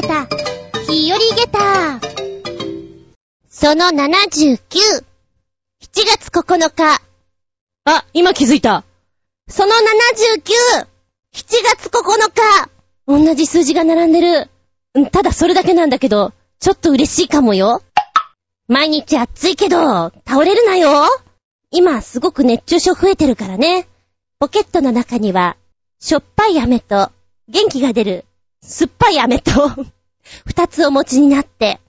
けた、日和ゲタその79、7月9日。あ、今気づいた。その79、7月9日。同じ数字が並んでる。ただそれだけなんだけど、ちょっと嬉しいかもよ。毎日暑いけど、倒れるなよ。今すごく熱中症増えてるからね。ポケットの中には、しょっぱい飴と、元気が出る、酸っぱい飴と、二つお持ちになって、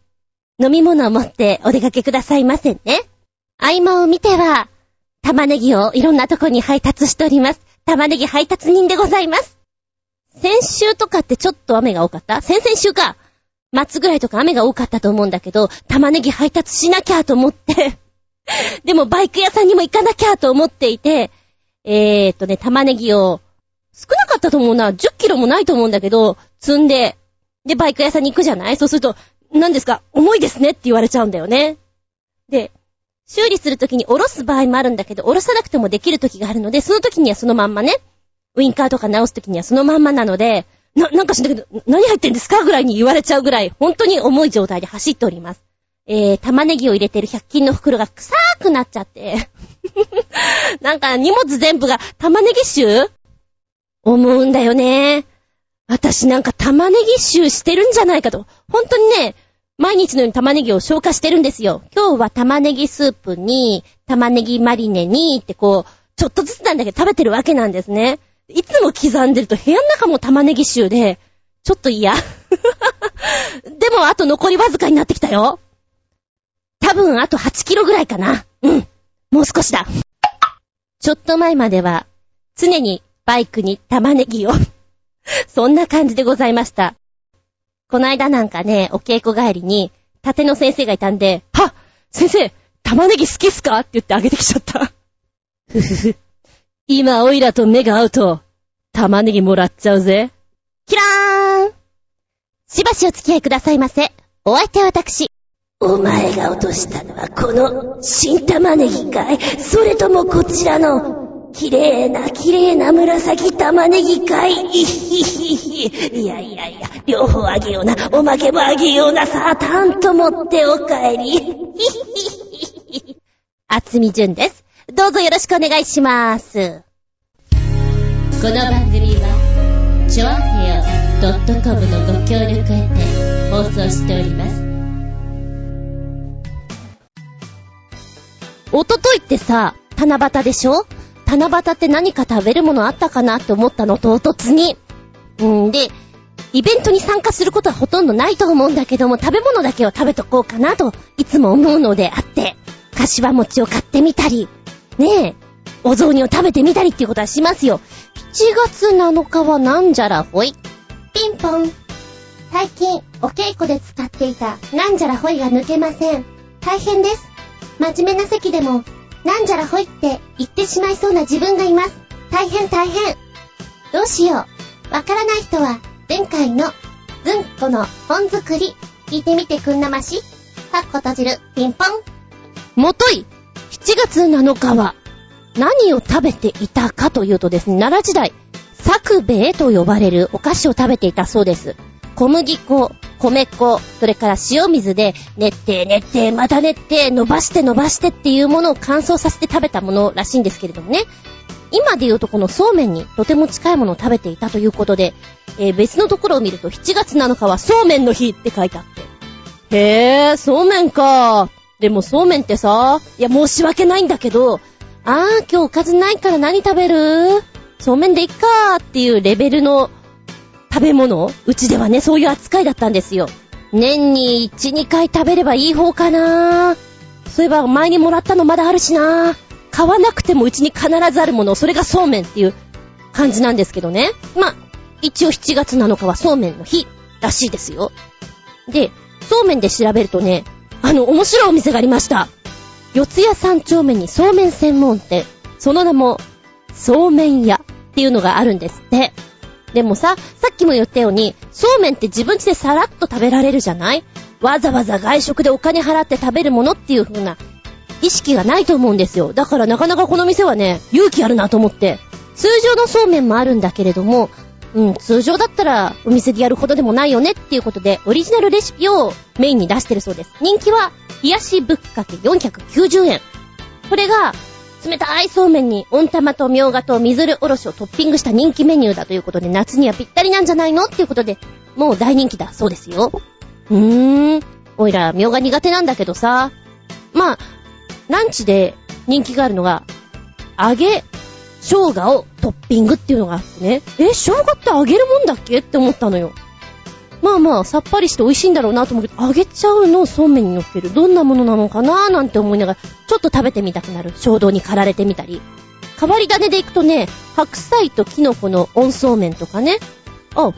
飲み物を持ってお出かけくださいませね。合間を見ては、玉ねぎをいろんなとこに配達しております。玉ねぎ配達人でございます。先週とかってちょっと雨が多かった？先々週か。末ぐらいとか雨が多かったと思うんだけど、玉ねぎ配達しなきゃと思って でもバイク屋さんにも行かなきゃと思っていて、えーっとね、玉ねぎを、少なかったと思うな。10キロもないと思うんだけど、積んで、で、バイク屋さんに行くじゃない？そうすると、何ですか？重いですねって言われちゃうんだよね。で、修理するときに下ろす場合もあるんだけど、下ろさなくてもできるときがあるので、そのときにはそのまんまね、ウィンカーとか直すときにはそのまんまなので、な、なんかしんだけど、何入ってんですか？ぐらいに言われちゃうぐらい、本当に重い状態で走っております。えー、玉ねぎを入れてる100均の袋が臭くなっちゃって なんか荷物全部が玉ねぎ臭？思うんだよね。私なんか玉ねぎ臭してるんじゃないかと。本当にね、毎日のように玉ねぎを消化してるんですよ。今日は玉ねぎスープに、玉ねぎマリネにってこう、ちょっとずつなんだけど食べてるわけなんですね。いつも刻んでると部屋の中も玉ねぎ臭で、ちょっと嫌。でもあと残りわずかになってきたよ。多分あと8キロぐらいかな。うん。もう少しだ。ちょっと前までは、常にバイクに玉ねぎを そんな感じでございました。この間なんかね、お稽古帰りに、縦の先生がいたんで、は先生、玉ねぎ好きっすか？って言ってあげてきちゃった。ふふふ。今、オイラと目が合うと、玉ねぎもらっちゃうぜ。キラーンしばしお付き合いくださいませ。お相手は私。お前が落としたのはこの新玉ねぎかい？それともこちらの綺麗な綺麗な紫玉ねぎかいいひひひ。いやいやいや、両方あげような、おまけもあげような、さあ、たんと持ってお帰り。ひひひひ。あつみじゅんです。どうぞよろしくお願いします。この番組は、ちょあへよ .com のご協力へて放送しております。おとといってさ、七夕でしょ？七夕って何か食べるものあったかなって思ったの唐突に。うんで、イベントに参加することはほとんどないと思うんだけども、食べ物だけを食べとこうかなと、いつも思うのであって、柏餅を買ってみたり、ねえ、お雑煮を食べてみたりっていうことはしますよ。7月7日はなんじゃらほい。ピンポン。最近、お稽古で使っていたなんじゃらほいが抜けません。大変です。真面目な席でも、なんじゃらほいって言ってしまいそうな自分がいます。大変大変。どうしよう。わからない人は、前回の、ずんこの本作り、聞いてみてくんなまし。かっこ閉じる、ピンポン。もとい、7月7日は、何を食べていたかというとですね、奈良時代、作兵衛と呼ばれるお菓子を食べていたそうです。小麦粉、米粉、それから塩水で練って練ってまた練って伸ばして伸ばしてっていうものを乾燥させて食べたものらしいんですけれどもね。今で言うとこのそうめんにとても近いものを食べていたということで、えー、別のところを見ると7月7日はそうめんの日って書いてあって。へぇ、そうめんか。でもそうめんってさ、いや申し訳ないんだけど、あー今日おかずないから何食べる？そうめんでいっかーっていうレベルの食べ物？うちではね、そういう扱いだったんですよ。年に1、2回食べればいい方かなそういえば前にもらったのまだあるしな買わなくてもうちに必ずあるもの、それがそうめんっていう感じなんですけどね。ま一応7月7日はそうめんの日らしいですよ。で、そうめんで調べるとね、あの、面白いお店がありました。四谷三丁目にそうめん専門店。その名も、そうめん屋っていうのがあるんですって。でもさ、さっきも言ったように、そうめんって自分家でさらっと食べられるじゃない？わざわざ外食でお金払って食べるものっていう風な意識がないと思うんですよ。だからなかなかこの店はね、勇気あるなと思って。通常のそうめんもあるんだけれども、うん、通常だったらお店でやるほどでもないよねっていうことで、オリジナルレシピをメインに出してるそうです。人気は、冷やしぶっかけ490円。これが、冷たいそうめんに温玉とみょうがと水るおろしをトッピングした人気メニューだということで、夏にはぴったりなんじゃないのっていうことで、もう大人気だそうですよ。うーん。おいら、みょうが苦手なんだけどさ。まあ、ランチで人気があるのが、揚げ生姜をトッピングっていうのがあってね。え、生姜って揚げるもんだっけ？って思ったのよ。まあまあ、さっぱりして美味しいんだろうなと思うけど、揚げちゃうのをそうめんに乗っける。どんなものなのかなーなんて思いながら、ちょっと食べてみたくなる。衝動に駆られてみたり。変わり種でいくとね、白菜とキノコの温そうめんとかね。あ、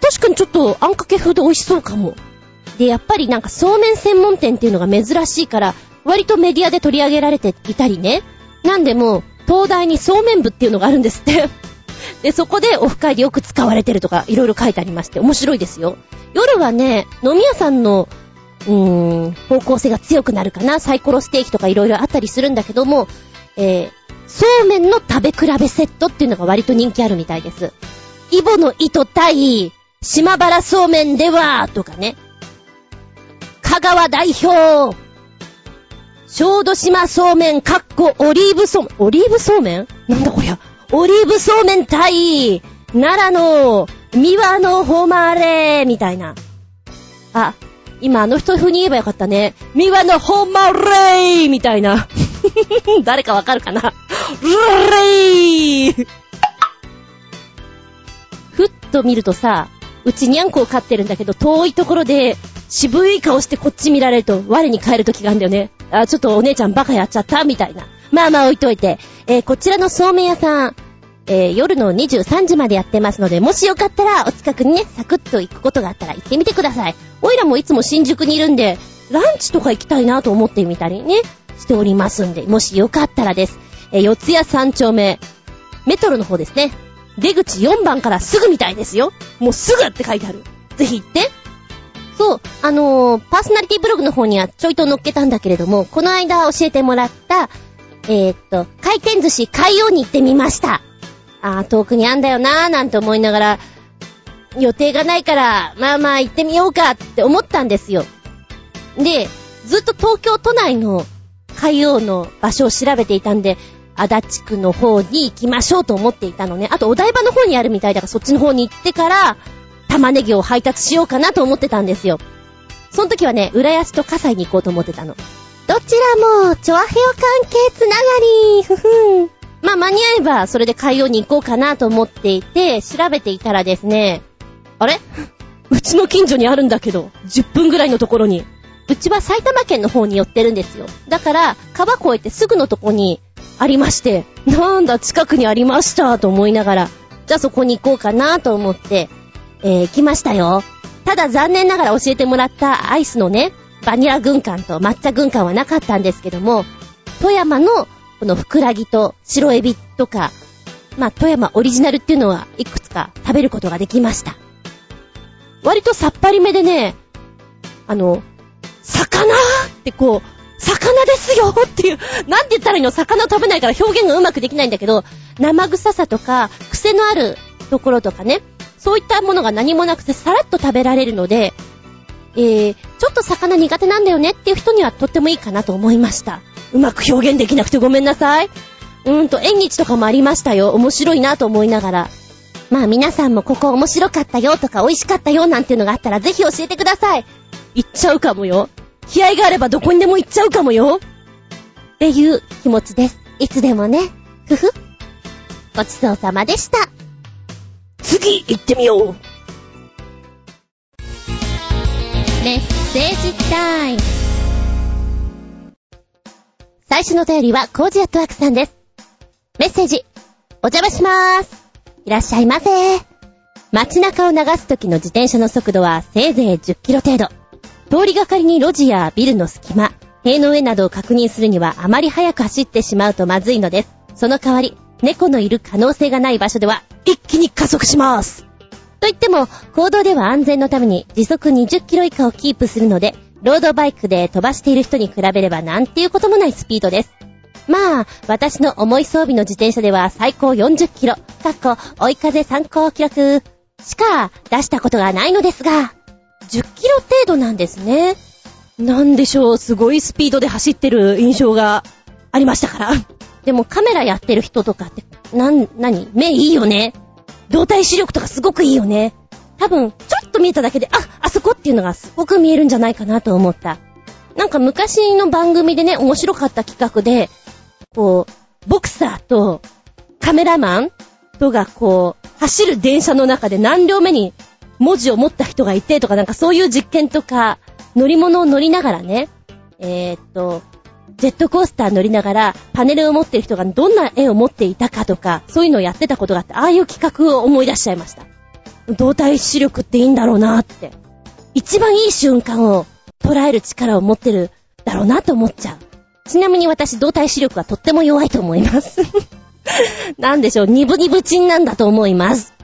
確かにちょっとあんかけ風で美味しそうかも。で、やっぱりなんかそうめん専門店っていうのが珍しいから、割とメディアで取り上げられていたりね。なんでも、東大にそうめん部っていうのがあるんですって。で、そこでオフ会でよく使われてるとか、いろいろ書いてありまして、面白いですよ。夜はね、飲み屋さんの、うーん、方向性が強くなるかな。サイコロステーキとかいろいろあったりするんだけども、えー、そうめんの食べ比べセットっていうのが割と人気あるみたいです。イボの糸対、島原そうめんでは、とかね。香川代表、小豆島そうめん、かっこオリーブそうめん、オリーブそうめん？なんだこりゃ。オリーブそうめん対、奈良の、三輪の誉れ、みたいな。あ、今あの人風に言えばよかったね。三輪の誉れみたいな。誰かわかるかな？レイふっと見るとさ、うちにゃんこを飼ってるんだけど、遠いところで、渋い顔してこっち見られると、我に返る時があるんだよね。あ、ちょっとお姉ちゃんバカやっちゃったみたいな。まあまあ置いといて。えー、こちらのそうめん屋さん、えー、夜の23時までやってますので、もしよかったらお近くにね、サクッと行くことがあったら行ってみてください。おいらもいつも新宿にいるんで、ランチとか行きたいなと思ってみたりね、しておりますんで、もしよかったらです。えー、四谷三丁目、メトロの方ですね。出口4番からすぐみたいですよ。もうすぐって書いてある。ぜひ行って。そう、あのー、パーソナリティブログの方にはちょいと載っけたんだけれども、この間教えてもらった、えー、っと、回転寿司海洋に行ってみました。あー、遠くにあんだよなーなんて思いながら、予定がないから、まあまあ行ってみようかって思ったんですよ。で、ずっと東京都内の海洋の場所を調べていたんで、足立区の方に行きましょうと思っていたのね。あとお台場の方にあるみたいだからそっちの方に行ってから、玉ねぎを配達しようかなと思ってたんですよ。その時はね、浦安と葛西に行こうと思ってたの。どちらも、チョアヘオ関係つながり、ふふん。まあ、間に合えば、それで海洋に行こうかなと思っていて、調べていたらですね、あれ？うちの近所にあるんだけど、10分ぐらいのところに。うちは埼玉県の方に寄ってるんですよ。だから、川越えてすぐのとこにありまして、なんだ、近くにありましたと思いながら、じゃあそこに行こうかなと思って、えー、来ましたよ。ただ残念ながら教えてもらったアイスのね、バニラ軍艦と抹茶軍艦はなかったんですけども、富山のこのふくらぎと白エビとか、まあ、富山オリジナルっていうのはいくつか食べることができました。割とさっぱりめでね、あの、魚ってこう、魚ですよっていう、なんて言ったらいいの？魚食べないから表現がうまくできないんだけど、生臭さとか、癖のあるところとかね、そういったものが何もなくてさらっと食べられるので、えー、ちょっと魚苦手なんだよねっていう人にはとってもいいかなと思いました。うまく表現できなくてごめんなさい。うーんと、縁日とかもありましたよ。面白いなと思いながら。まあ皆さんもここ面白かったよとか美味しかったよなんていうのがあったらぜひ教えてください。行っちゃうかもよ。気合があればどこにでも行っちゃうかもよ。っていう気持ちです。いつでもね。ふふ。ごちそうさまでした。次行ってみよう。メッセージタイム。最初のお便りはコージアットワークさんです。メッセージ、お邪魔しまーす。いらっしゃいませ街中を流す時の自転車の速度はせいぜい10キロ程度。通りがかりに路地やビルの隙間、塀の上などを確認するにはあまり速く走ってしまうとまずいのです。その代わり、猫のいる可能性がない場所では一気に加速します。と言っても、行動では安全のために時速20キロ以下をキープするので、ロードバイクで飛ばしている人に比べればなんていうこともないスピードです。まあ、私の重い装備の自転車では最高40キロ、かっこ追い風参考記録しか出したことがないのですが、10キロ程度なんですね。なんでしょう、すごいスピードで走ってる印象がありましたから。でもカメラやってる人とかって、なん、なに目いいよね。動体視力とかすごくいいよね。多分、ちょっと見えただけで、あ、あそこっていうのがすごく見えるんじゃないかなと思った。なんか昔の番組でね、面白かった企画で、こう、ボクサーとカメラマンとがこう、走る電車の中で何両目に文字を持った人がいてとかなんかそういう実験とか、乗り物を乗りながらね、えー、っと、ジェットコースター乗りながら、パネルを持ってる人がどんな絵を持っていたかとか、そういうのをやってたことがあって、ああいう企画を思い出しちゃいました。動体視力っていいんだろうなって。一番いい瞬間を捉える力を持ってるだろうなと思っちゃう。ちなみに私、動体視力はとっても弱いと思います。なんでしょう、ニブニブチンなんだと思います。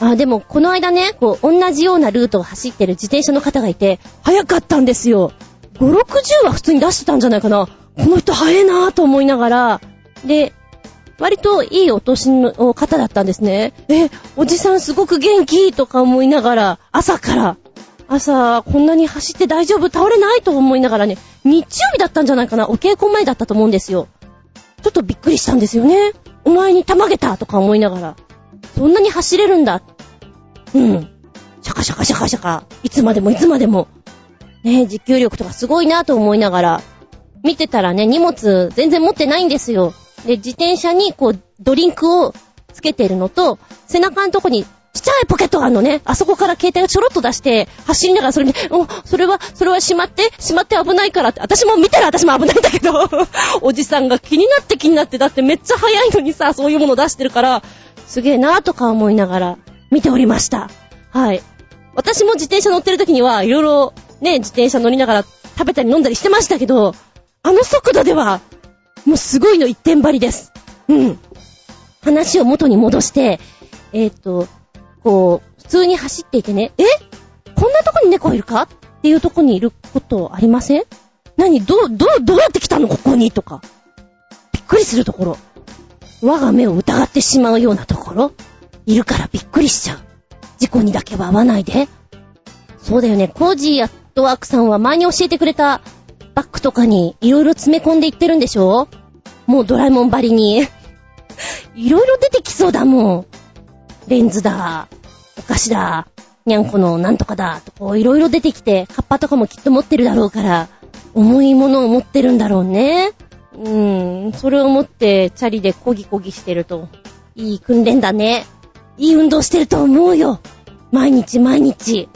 あ、でも、この間ね、こう、同じようなルートを走ってる自転車の方がいて、早かったんですよ。5、60は普通に出してたんじゃないかな。この人早いなぁと思いながら、で、割といいお年の方だったんですね。え、おじさんすごく元気とか思いながら、朝から、朝、こんなに走って大丈夫？倒れないと思いながらね、日曜日だったんじゃないかなお稽古前だったと思うんですよ。ちょっとびっくりしたんですよね。お前にたまげたとか思いながら。そんなに走れるんだ。うん。シャカシャカシャカシャカ。いつまでもいつまでも。ね持久力とかすごいなと思いながら。見てたらね、荷物全然持ってないんですよ。で、自転車にこう、ドリンクをつけてるのと、背中のとこにちっちゃいポケットがあるのね。あそこから携帯をちょろっと出して、走りながらそれに、お、それは、それはしまって、しまって危ないからって。私も見たら私も危ないんだけど、おじさんが気になって気になって、だってめっちゃ早いのにさ、そういうもの出してるから、すげえなーとか思いながら見ておりました。はい。私も自転車乗ってる時には、いろいろね、自転車乗りながら食べたり飲んだりしてましたけど、あの速度では、もうすごいの一点張りです。うん。話を元に戻して、えっ、と、こう、普通に走っていてね、え？こんなとこに猫いるか？っていうとこにいることありません？何？どう、どう、どうやって来たの？ここに？とか。びっくりするところ。我が目を疑ってしまうようなところ。いるからびっくりしちゃう。事故にだけは合わないで。そうだよね、コージーアットワークさんは前に教えてくれたバッグとかにいろいろ詰め込んでいってるんでしょ？もうドラえもんばりに。いろいろ出てきそうだもん。レンズだ、お菓子だ、にゃんこのなんとかだ、とこういろいろ出てきて、カッパとかもきっと持ってるだろうから、重いものを持ってるんだろうね。うーん、それを持ってチャリでコギコギしてると、いい訓練だね。いい運動してると思うよ。毎日毎日。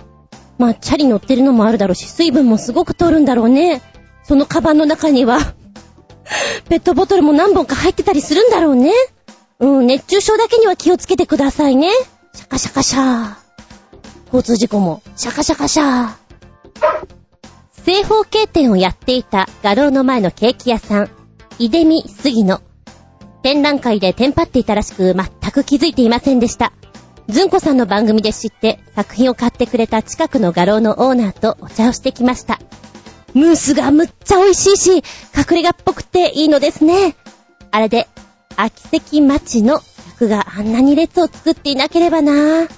まあ、チャリ乗ってるのもあるだろうし、水分もすごく取るんだろうね。そのカバンの中には ペットボトルも何本か入ってたりするんだろうね。うん、熱中症だけには気をつけてくださいね。シャカシャカシャー。交通事故も、シャカシャカシャー。正方形店をやっていた画廊の前のケーキ屋さん、井出美杉野。展覧会でテンパっていたらしく全く気づいていませんでした。ずんこさんの番組で知って作品を買ってくれた近くの画廊のオーナーとお茶をしてきました。ムースがむっちゃ美味しいし、隠れ家っぽくていいのですね。あれで秋関町の客があんなに列を作っていなければな。い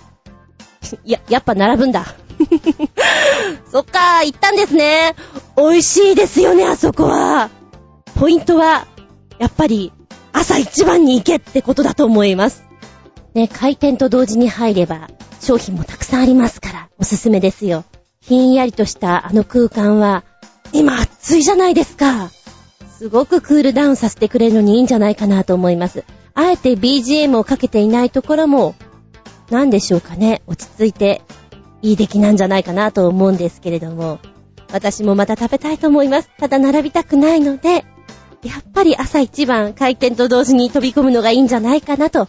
や、やっぱ並ぶんだ。そっか、行ったんですね。美味しいですよね、あそこは。ポイントは、やっぱり、朝一番に行けってことだと思います。ね、開店と同時に入れば、商品もたくさんありますから、おすすめですよ。ひんやりとしたあの空間は、今暑いじゃないですか。すごくクールダウンさせてくれるのにいいんじゃないかなと思います。あえて BGM をかけていないところも、なんでしょうかね、落ち着いていい出来なんじゃないかなと思うんですけれども、私もまた食べたいと思います。ただ並びたくないので、やっぱり朝一番開店と同時に飛び込むのがいいんじゃないかなと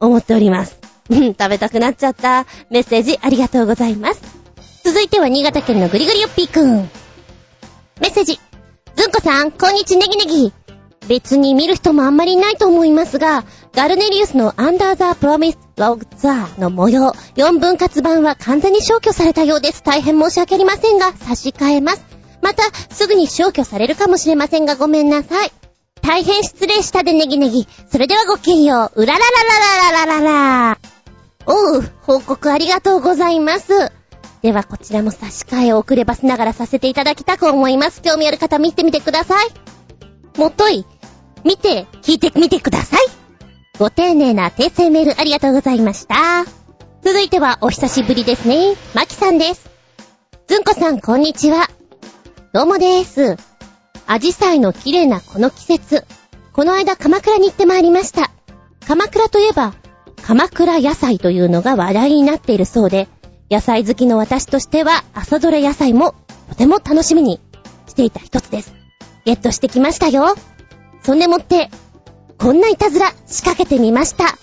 思っております。うん、食べたくなっちゃった。メッセージありがとうございます。続いては新潟県のぐりぐりよっぴーくん。メッセージ。ずんこさん、こんにちネギネギ。別に見る人もあんまりいないと思いますが、ガルネリウスのアンダーザ・プロミス・ログツアーの模様、4分割版は完全に消去されたようです。大変申し訳ありませんが、差し替えます。また、すぐに消去されるかもしれませんが、ごめんなさい。大変失礼したでネギネギ。それではごきげんよう。うららららららららら。おう、報告ありがとうございます。ではこちらも差し替えを遅ればせながらさせていただきたく思います。興味ある方見てみてください。もとい、見て、聞いてみてください。ご丁寧な訂正メールありがとうございました。続いてはお久しぶりですね。まきさんです。ずんこさんこんにちは。どうもです。アジサイの綺麗なこの季節。この間鎌倉に行ってまいりました。鎌倉といえば、鎌倉野菜というのが話題になっているそうで、野菜好きの私としては朝どれ野菜もとても楽しみにしていた一つです。ゲットしてきましたよ。そんでもって、こんないたずら仕掛けてみました。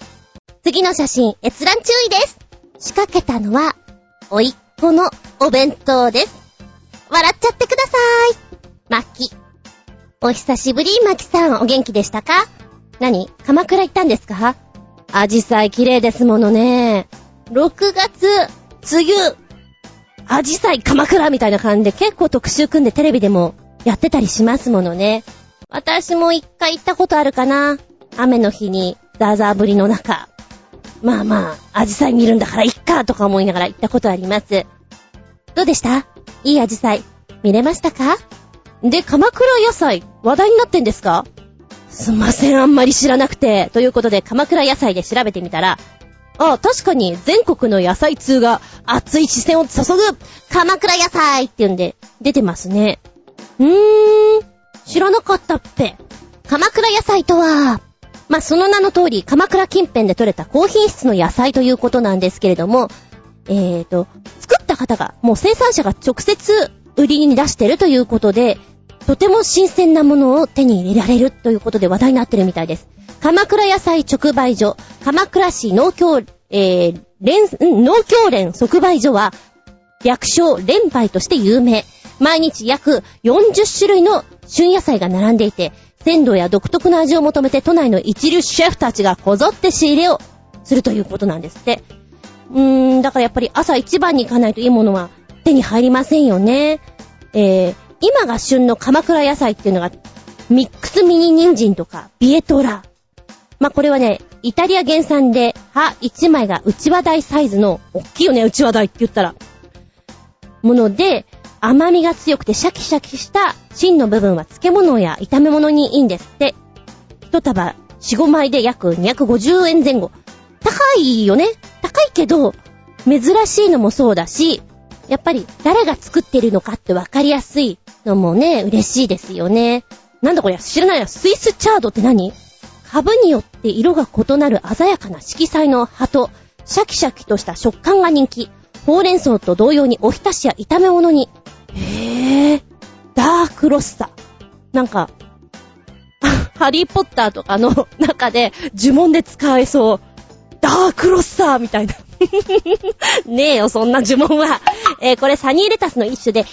次の写真閲覧注意です。仕掛けたのは、おいっ子のお弁当です。笑っちゃってください。マッキ。お久しぶり、マキさん、お元気でしたか？何？鎌倉行ったんですか？アジサイ綺麗ですものね。6月、梅雨、アジサイ鎌倉みたいな感じで結構特集組んでテレビでもやってたりしますものね。私も一回行ったことあるかな。雨の日にザーザー降りの中。まあまあ、アジサイ見るんだからいっかとか思いながら行ったことあります。どうでした？いいアジサイ、見れましたか？で、鎌倉野菜、話題になってんですか？すんません、あんまり知らなくて。ということで、鎌倉野菜で調べてみたら、あ、確かに全国の野菜通が熱い視線を注ぐ鎌倉野菜っていうんで出てますね。うーん、知らなかったっぺ。鎌倉野菜とは、まあ、その名の通り、鎌倉近辺で採れた高品質の野菜ということなんですけれども、えーと、作った方が、もう生産者が直接売りに出してるということで、とても新鮮なものを手に入れられるということで話題になってるみたいです。鎌倉野菜直売所、鎌倉市農協、えー、連、農協連即売所は、略称連売として有名。毎日約40種類の旬野菜が並んでいて、鮮度や独特な味を求めて都内の一流シェフたちがこぞって仕入れをするということなんですって。うーん、だからやっぱり朝一番に行かないといいものは手に入りませんよね。えー、今が旬の鎌倉野菜っていうのが、ミックスミニ人参とか、ビエトラ。まあ、これはね、イタリア原産で、葉1枚が内輪台サイズの、おっきいよね、内輪台って言ったら。もので、甘みが強くてシャキシャキした芯の部分は漬物や炒め物にいいんですって。一束4、5枚で約250円前後。高いよね？高いけど、珍しいのもそうだし、やっぱり誰が作ってるのかってわかりやすいのもね、嬉しいですよね。なんだこれ知らないな。スイスチャードって何？株によって色が異なる鮮やかな色彩の葉と、シャキシャキとした食感が人気。ほうれん草と同様におひたしや炒め物に。へぇー。ダークロッサ。なんか、ハリーポッターとかの中で呪文で使えそう。ダークロッサーみたいな。ねえよ、そんな呪文は。えーこれサニーレタスの一種で、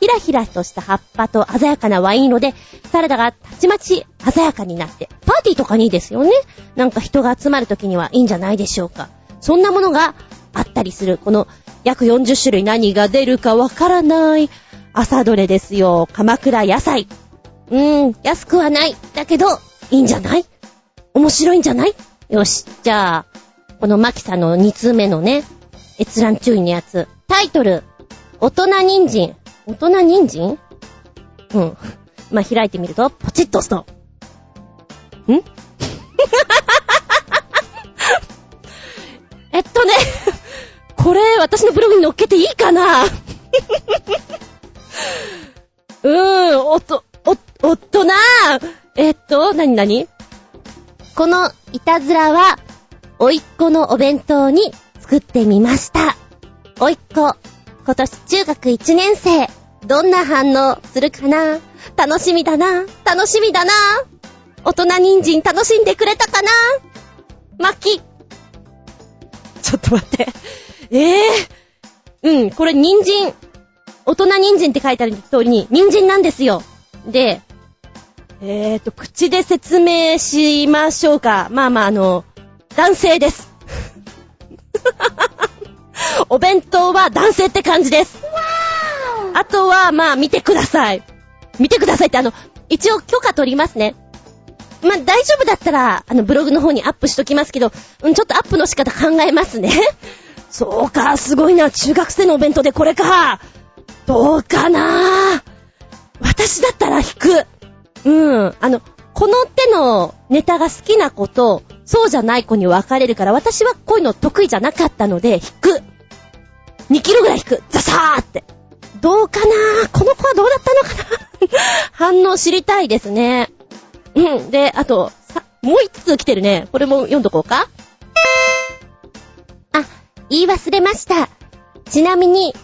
ひらひらとした葉っぱと鮮やかなワイン色で、サラダがたちまち鮮やかになって、パーティーとかにいいですよね。なんか人が集まる時にはいいんじゃないでしょうか。そんなものがあったりする、この約40種類何が出るかわからない朝どれですよ。鎌倉野菜。うーん、安くはない。だけど、いいんじゃない？面白いんじゃない？よし、じゃあ、このマキさんの2通目のね、閲覧注意のやつ。タイトル、大人人参。大人人参？うん。まあ、開いてみると、ポチッと押すと。ん？えっとね、これ、私のブログに載っけていいかな？うーん、おと、お、おっとなえっと、なになにこのいたずらは、おいっ子のお弁当に作ってみました。おいっ子、今年中学1年生、どんな反応するかな？楽しみだな、楽しみだな。大人人参楽しんでくれたかな？巻き。ちょっと待って。ええうん、これ人参。大人人参って書いてある通りに、人参なんですよ。で、えーと、口で説明しましょうか。まあまあ、あの、男性です。お弁当は男性って感じです。あとは、まあ、見てください。見てくださいって、あの、一応許可取りますね。まあ、大丈夫だったら、あの、ブログの方にアップしときますけど、うん、ちょっとアップの仕方考えますね。そうか、すごいな。中学生のお弁当でこれか。どうかな私だったら引く。うん。あの、この手のネタが好きな子と、そうじゃない子に分かれるから、私はこういうの得意じゃなかったので、引く。2キロぐらい引く。ザサーって。どうかな？この子はどうだったのかな？反応知りたいですね。うん。で、あと、さ、もう一通来てるね。これも読んどこうか？あ、言い忘れました。ちなみに、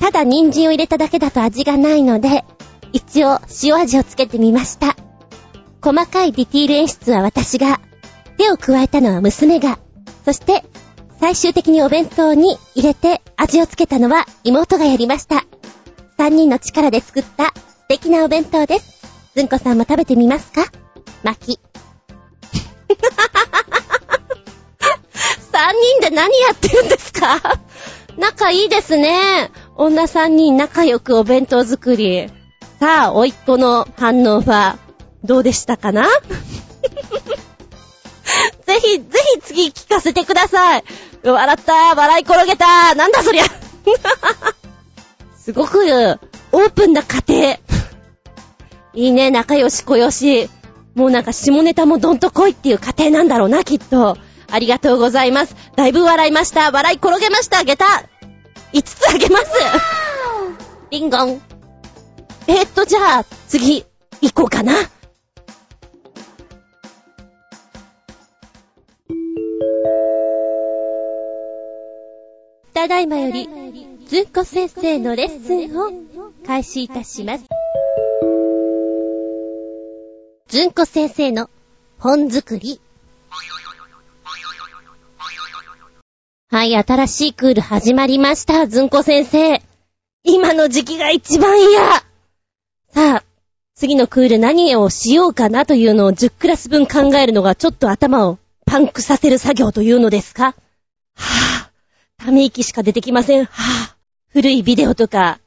ただ人参を入れただけだと味がないので、一応塩味をつけてみました。細かいディティール演出は私が、手を加えたのは娘が、そして最終的にお弁当に入れて味をつけたのは妹がやりました。三人の力で作った素敵なお弁当です。ずんこさんも食べてみますか？巻き。三人で何やってるんですか？仲いいですね。女三人仲良くお弁当作り。さあ、おいっ子の反応は、どうでしたかな？ぜひ、ぜひ次聞かせてください。笑った、笑い転げた、なんだそりゃ。すごく、オープンな家庭。いいね、仲良し小良し。もうなんか下ネタもどんと来いっていう家庭なんだろうな、きっと。ありがとうございます。だいぶ笑いました。笑い転げました。下駄。5つあげます。リンゴン。えー、っと、じゃあ、次、行こうかな。ただいまより、ずんこ先生のレッスンを開始いたします。ずんこ先生の本作り。はい、新しいクール始まりました、ずんこ先生。今の時期が一番嫌。さあ、次のクール何をしようかなというのを10クラス分考えるのがちょっと頭をパンクさせる作業というのですか？はぁ、ため息しか出てきません。はぁ、古いビデオとか、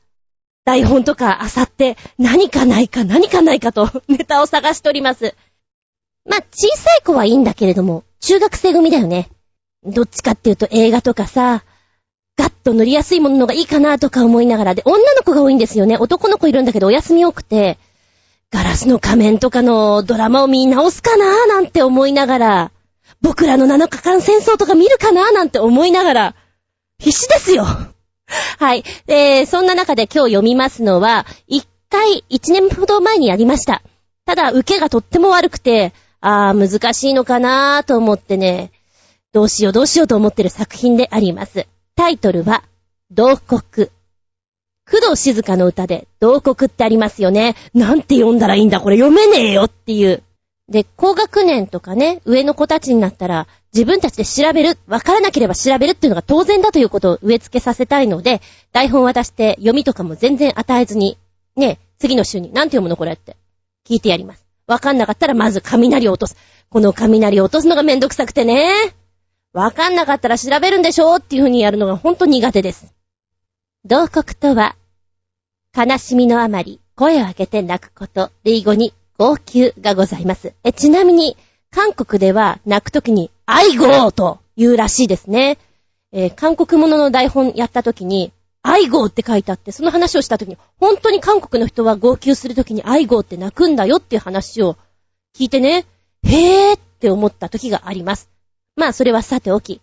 台本とか漁って何かないか何かないかとネタを探しております。まあ、小さい子はいいんだけれども、中学生組だよね。どっちかっていうと映画とかさ、ガッと乗りやすいもののがいいかなとか思いながらで、女の子が多いんですよね。男の子いるんだけどお休み多くて、ガラスの仮面とかのドラマを見直すかななんて思いながら、僕らの7日間戦争とか見るかななんて思いながら、必死ですよ。はい。えー、そんな中で今日読みますのは、一回、一年ほど前にやりました。ただ、受けがとっても悪くて、あー、難しいのかなーと思ってね、どうしようどうしようと思ってる作品であります。タイトルは、同国。工藤静香の歌で、同国ってありますよね。なんて読んだらいいんだこれ読めねえよっていう。で、高学年とかね、上の子たちになったら、自分たちで調べる、わからなければ調べるっていうのが当然だということを植え付けさせたいので、台本渡して読みとかも全然与えずに、ね、次の週に、なんて読むのこれって。聞いてやります。わかんなかったらまず雷を落とす。この雷を落とすのがめんどくさくてね。わかんなかったら調べるんでしょうっていう風にやるのがほんと苦手です。同国とは、悲しみのあまり声を上げて泣くこと、類語に号泣がございます。え、ちなみに、韓国では泣くときに、愛語と言うらしいですね。えー、韓国ものの台本やったときに、愛語って書いてあって、その話をしたときに、本当に韓国の人は号泣するときに愛語って泣くんだよっていう話を聞いてね、へーって思ったときがあります。まあ、それはさておき。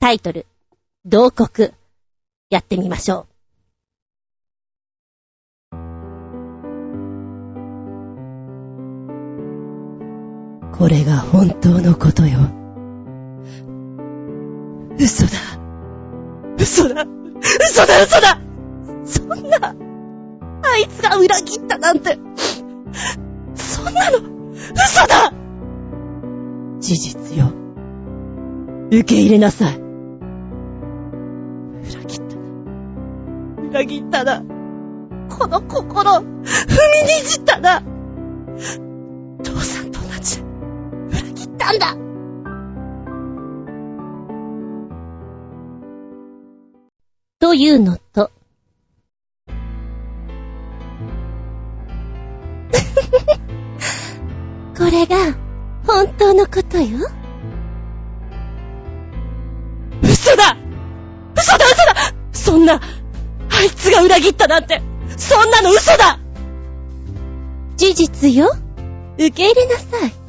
タイトル、同国、やってみましょう。これが本当のことよ。嘘だ。嘘だ。嘘だ、嘘だそんな、あいつが裏切ったなんて、そんなの、嘘だ事実よ。受け入れなさい。裏切ったな。裏切ったな。この心、踏みにじったな。父さんと同じ。ったんだ。というのと、これが、本当のことよ。嘘だ嘘だ嘘だそんな、あいつが裏切ったなんて、そんなの嘘だ事実よ。受け入れなさい。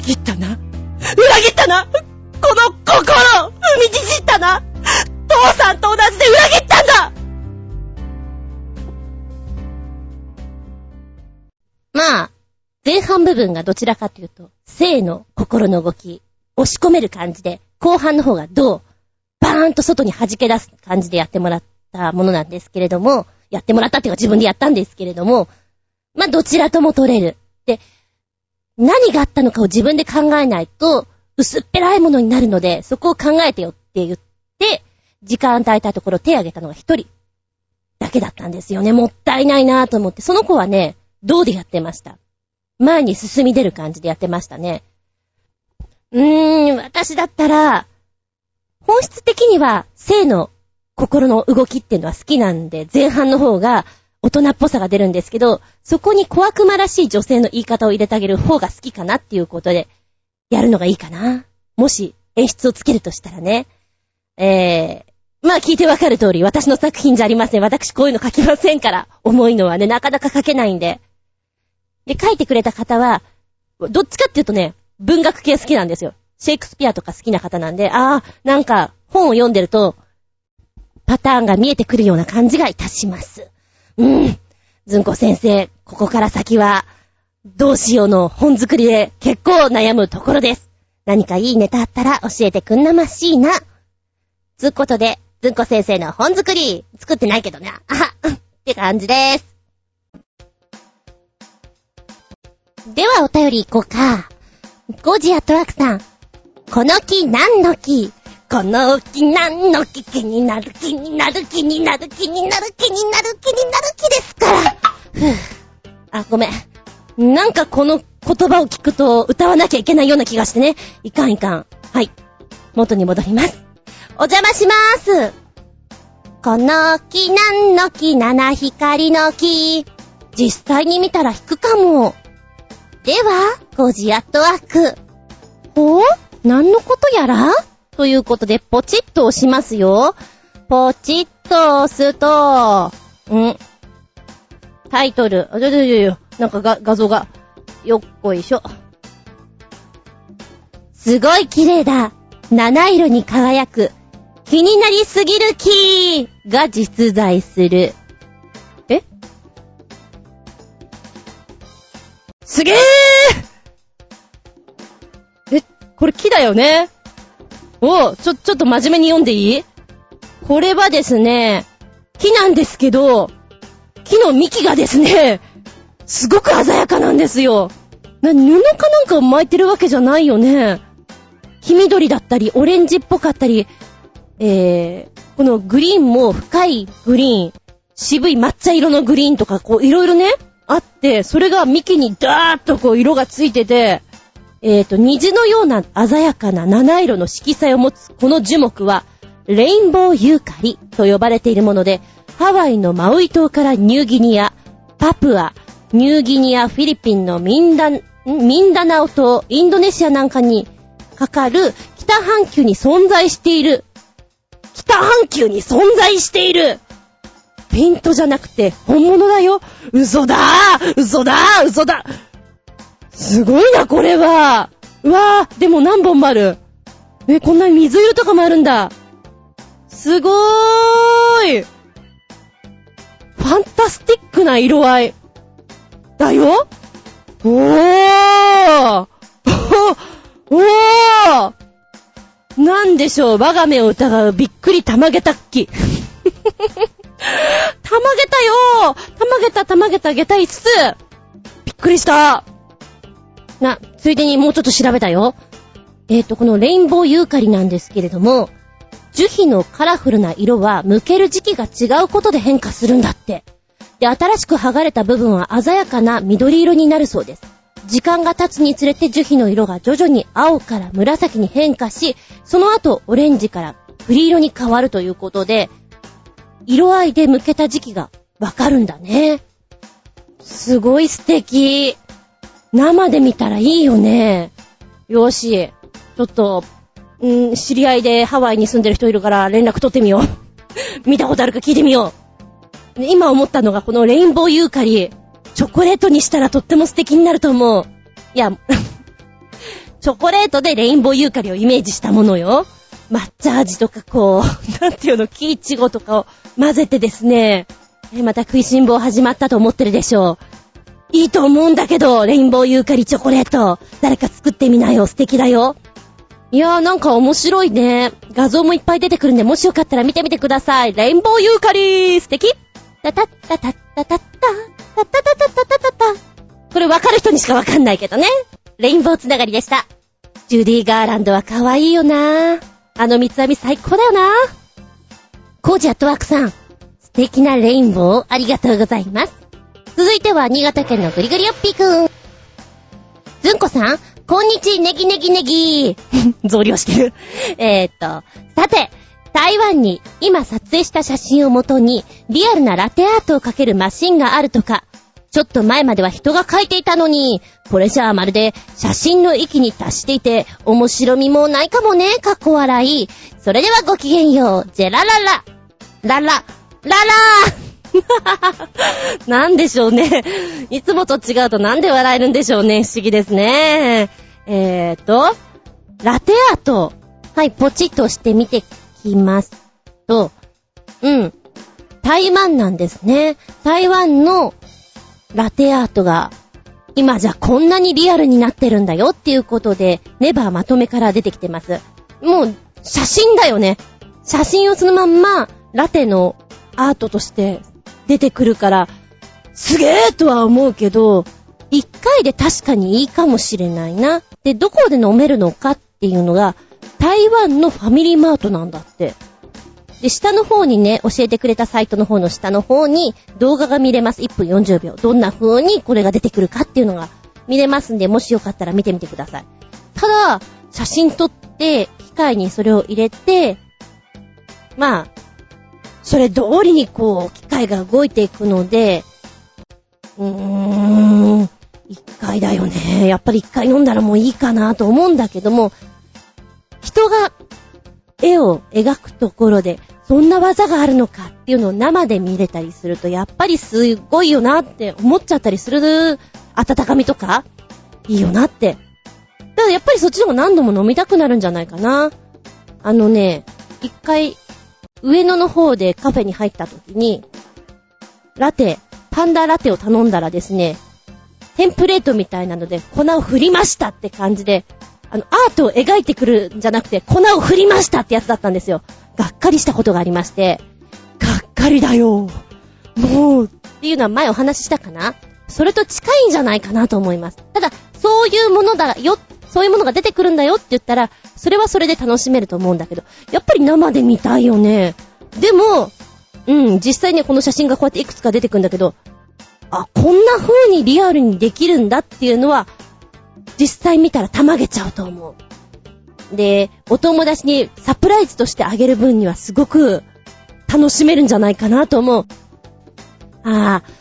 切ったな。裏切ったなこの心踏みにじったな父さんと同じで裏切ったんだまあ、前半部分がどちらかというと、性の心の動き、押し込める感じで、後半の方がどう、バーンと外に弾け出す感じでやってもらったものなんですけれども、やってもらったっていうか自分でやったんですけれども、まあどちらとも取れる。で、何があったのかを自分で考えないと、薄っぺらいものになるので、そこを考えてよって言って、時間与えたところ手を挙げたのが一人だけだったんですよね。もったいないなぁと思って、その子はね、銅でやってました。前に進み出る感じでやってましたね。うーん、私だったら、本質的には性の心の動きっていうのは好きなんで、前半の方が大人っぽさが出るんですけど、そこに小悪魔らしい女性の言い方を入れてあげる方が好きかなっていうことで、やるのがいいかな。もし演出をつけるとしたらね。えー、まあ聞いてわかる通り、私の作品じゃありません。私こういうの書きませんから。重いのはね、なかなか書けないんで。で、書いてくれた方は、どっちかっていうとね、文学系好きなんですよ。シェイクスピアとか好きな方なんで、ああ、なんか本を読んでると、パターンが見えてくるような感じがいたします。うん。ずんこ先生、ここから先は、どうしようの本作りで結構悩むところです。何かいいネタあったら教えてくんなましいな。つうことで、ずんこ先生の本作り、作ってないけどな。あは、って感じでーす。ではお便り行こうか。ゴジアトラクさん。この木何の木？この木何の木気になる気になる気になる気になる気になる気になる気ですから。ふぅ。あ、ごめん。なんかこの言葉を聞くと歌わなきゃいけないような気がしてね。いかんいかん。はい。元に戻ります。お邪魔しまーす。この木何の木七光の木。実際に見たら弾くかも。では、ゴジアットワーク。お？何のことやら？ということで、ポチッと押しますよ。ポチッと押すと、ん？タイトル、あ、ちょちょちょ、なんかが画像が、よっこいしょ。すごい綺麗だ。七色に輝く。気になりすぎる木が実在する。え？すげーえ、これ木だよね？おちょ、ちょっと真面目に読んでいい？これはですね、木なんですけど、木の幹がですね、すごく鮮やかなんですよ。な、布かなんかを巻いてるわけじゃないよね。黄緑だったり、オレンジっぽかったり、えー、このグリーンも深いグリーン、渋い抹茶色のグリーンとか、こう、いろいろね、あって、それが幹にダーッとこう色がついてて、えっ、ー、と、虹のような鮮やかな七色の色彩を持つこの樹木は、レインボーユーカリと呼ばれているもので、ハワイのマウイ島からニューギニア、パプア、ニューギニア、フィリピンのミンダ、ミンダナオ島、インドネシアなんかにかかる北半球に存在している。北半球に存在しているペイントじゃなくて本物だよ嘘だー嘘だー嘘だすごいな、これは。うわぁ、でも何本もある。え、こんな水色とかもあるんだ。すごーい。ファンタスティックな色合い。だよおー おーなんでしょう、我が目を疑うびっくりたまげたっき。たまげたよーたまげたたまげたげた5つびっくりしたな、ついでにもうちょっと調べたよ。えっ、ー、と、このレインボーユーカリなんですけれども、樹皮のカラフルな色は剥ける時期が違うことで変化するんだって。で、新しく剥がれた部分は鮮やかな緑色になるそうです。時間が経つにつれて樹皮の色が徐々に青から紫に変化し、その後オレンジから栗色に変わるということで、色合いで剥けた時期がわかるんだね。すごい素敵。生で見たらいいよね。よし。ちょっと、ん知り合いでハワイに住んでる人いるから連絡取ってみよう。見たことあるか聞いてみよう。今思ったのがこのレインボーユーカリ、チョコレートにしたらとっても素敵になると思う。いや、チョコレートでレインボーユーカリをイメージしたものよ。抹茶味とかこう、なんていうの、キイチゴとかを混ぜてですね、また食いしん坊始まったと思ってるでしょう。いいと思うんだけど、レインボーユーカリチョコレート。誰か作ってみなよ。素敵だよ。いやーなんか面白いね。画像もいっぱい出てくるんで、もしよかったら見てみてください。レインボーユーカリー素敵タタッタタッタタッタ、タタタタタタタタ。これわかる人にしかわかんないけどね。レインボーつながりでした。ジュディ・ガーランドは可愛いよなあの三つ編み最高だよなコージアットワークさん。素敵なレインボーありがとうございます。続いては新潟県のぐりぐりよっぴーくん。ずんこさん、こんにち、ネギネギネギ 増量してる。えー、っと、さて、台湾に今撮影した写真をもとにリアルなラテアートを描けるマシンがあるとか、ちょっと前までは人が描いていたのに、これじゃあまるで写真の域に達していて面白みもないかもね、かっこ笑い。それではごきげんよう、ジェラララ。ララ、ララー なんでしょうね。いつもと違うとなんで笑えるんでしょうね。不思議ですね。えーと、ラテアート。はい、ポチッとしてみてきますと、うん。台湾なんですね。台湾のラテアートが、今じゃこんなにリアルになってるんだよっていうことで、ネバーまとめから出てきてます。もう、写真だよね。写真をそのまんま、ラテのアートとして出てくるから、すげーとは思うけど、一回で確かにいいかもしれないな。で、どこで飲めるのかっていうのが、台湾のファミリーマートなんだって。で、下の方にね、教えてくれたサイトの方の下の方に動画が見れます。1分40秒。どんな風にこれが出てくるかっていうのが見れますんで、もしよかったら見てみてください。ただ、写真撮って、機械にそれを入れて、まあ、それ通りにこう、機械が動いていくので、うーん、一回だよね。やっぱり一回飲んだらもういいかなと思うんだけども、人が絵を描くところで、そんな技があるのかっていうのを生で見れたりすると、やっぱりすごいよなって思っちゃったりする温かみとか、いいよなって。だからやっぱりそっちの方が何度も飲みたくなるんじゃないかな。あのね、一回、上野の方でカフェに入った時に、ラテ、パンダラテを頼んだらですね、テンプレートみたいなので粉を振りましたって感じで、あの、アートを描いてくるんじゃなくて、粉を振りましたってやつだったんですよ。がっかりしたことがありまして、がっかりだよ。もう、っていうのは前お話ししたかな？それと近いんじゃないかなと思います。ただ、そういうものだよっ、そういうものが出てくるんだよって言ったら、それはそれで楽しめると思うんだけど、やっぱり生で見たいよね。でも、うん、実際ね、この写真がこうやっていくつか出てくるんだけど、あ、こんな風にリアルにできるんだっていうのは、実際見たらたまげちゃうと思う。で、お友達にサプライズとしてあげる分にはすごく楽しめるんじゃないかなと思う。ああ、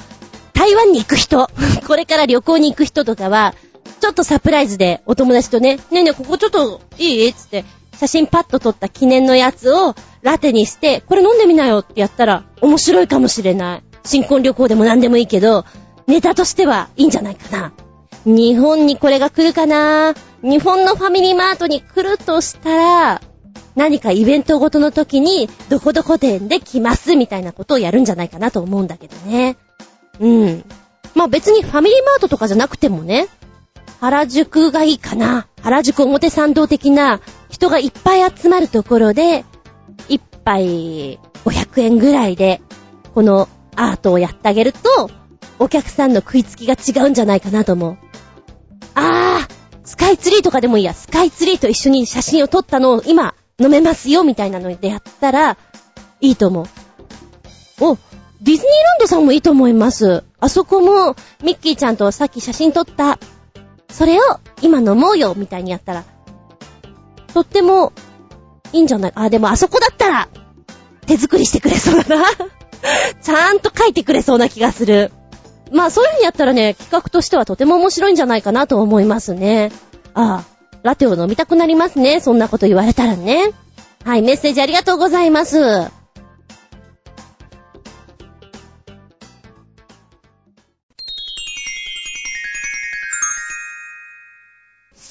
台湾に行く人、これから旅行に行く人とかは、ちょっとサプライズでお友達とね、ねえねえ、ここちょっといい？つって、写真パッと撮った記念のやつをラテにして、これ飲んでみなよってやったら面白いかもしれない。新婚旅行でも何でもいいけど、ネタとしてはいいんじゃないかな。日本にこれが来るかな？日本のファミリーマートに来るとしたら、何かイベントごとの時に、どこどこ店で来ますみたいなことをやるんじゃないかなと思うんだけどね。うん。まあ別にファミリーマートとかじゃなくてもね、原宿がいいかな。原宿表参道的な人がいっぱい集まるところで、一杯500円ぐらいで、このアートをやってあげると、お客さんの食いつきが違うんじゃないかなと思う。あー、スカイツリーとかでもいいや、スカイツリーと一緒に写真を撮ったのを今飲めますよみたいなのでやったらいいと思う。お、ディズニーランドさんもいいと思います。あそこもミッキーちゃんとさっき写真撮った、それを今飲もうよみたいにやったら、とってもいいんじゃない？あ、でもあそこだったら手作りしてくれそうだな。ちゃんと書いてくれそうな気がする。まあそういう風にやったらね、企画としてはとても面白いんじゃないかなと思いますね。ああ、ラテを飲みたくなりますね。そんなこと言われたらね。はい、メッセージありがとうございます。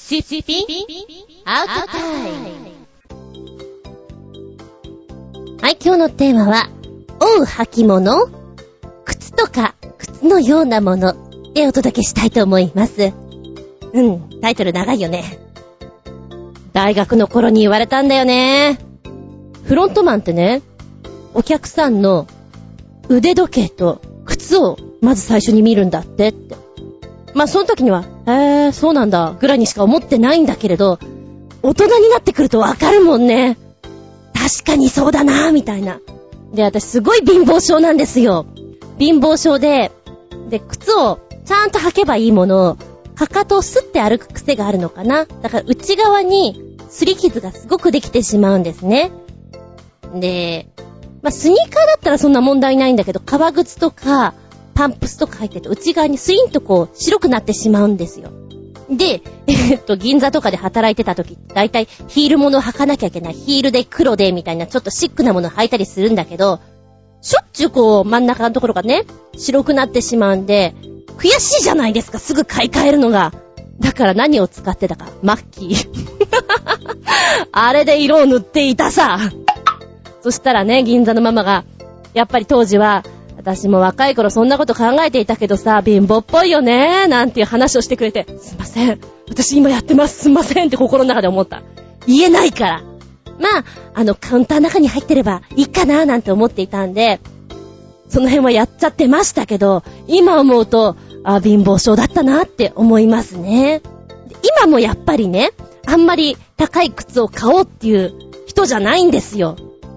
シッピンアウトタイムはい、今日のテーマは、追う履物靴とか靴のようなものでお届けしたいと思います。うん、タイトル長いよね。大学の頃に言われたんだよね。フロントマンってね、お客さんの腕時計と靴をまず最初に見るんだってって。まあ、その時には、へー、そうなんだ、ぐらいにしか思ってないんだけれど、大人になってくるとわかるもんね。確かにそうだなみたいな。で、私すごい貧乏症なんですよ。貧乏症で、で、靴をちゃんと履けばいいものを、かかとをすって歩く癖があるのかな。だから内側に擦り傷がすごくできてしまうんですね。で、まあ、スニーカーだったらそんな問題ないんだけど、革靴とか、パンプスとか入ってて内側にスインとこう白くなってしまうんですよ。で、えっと、銀座とかで働いてた時、だいたいヒールものを履かなきゃいけない。ヒールで黒でみたいなちょっとシックなものを履いたりするんだけど、しょっちゅうこう真ん中のところがね、白くなってしまうんで、悔しいじゃないですか、すぐ買い替えるのが。だから何を使ってたか、マッキー。あれで色を塗っていたさ。そしたらね、銀座のママが、やっぱり当時は、私も若い頃そんなこと考えていたけどさ、貧乏っぽいよねなんていう話をしてくれて、すいません。私今やってます。すいませんって心の中で思った。言えないから。まあ、あの、カウンターの中に入ってればいいかななんて思っていたんで、その辺はやっちゃってましたけど、今思うと、あ、貧乏症だったなって思いますね。今もやっぱりね、あんまり高い靴を買おうっていう人じゃないんですよ。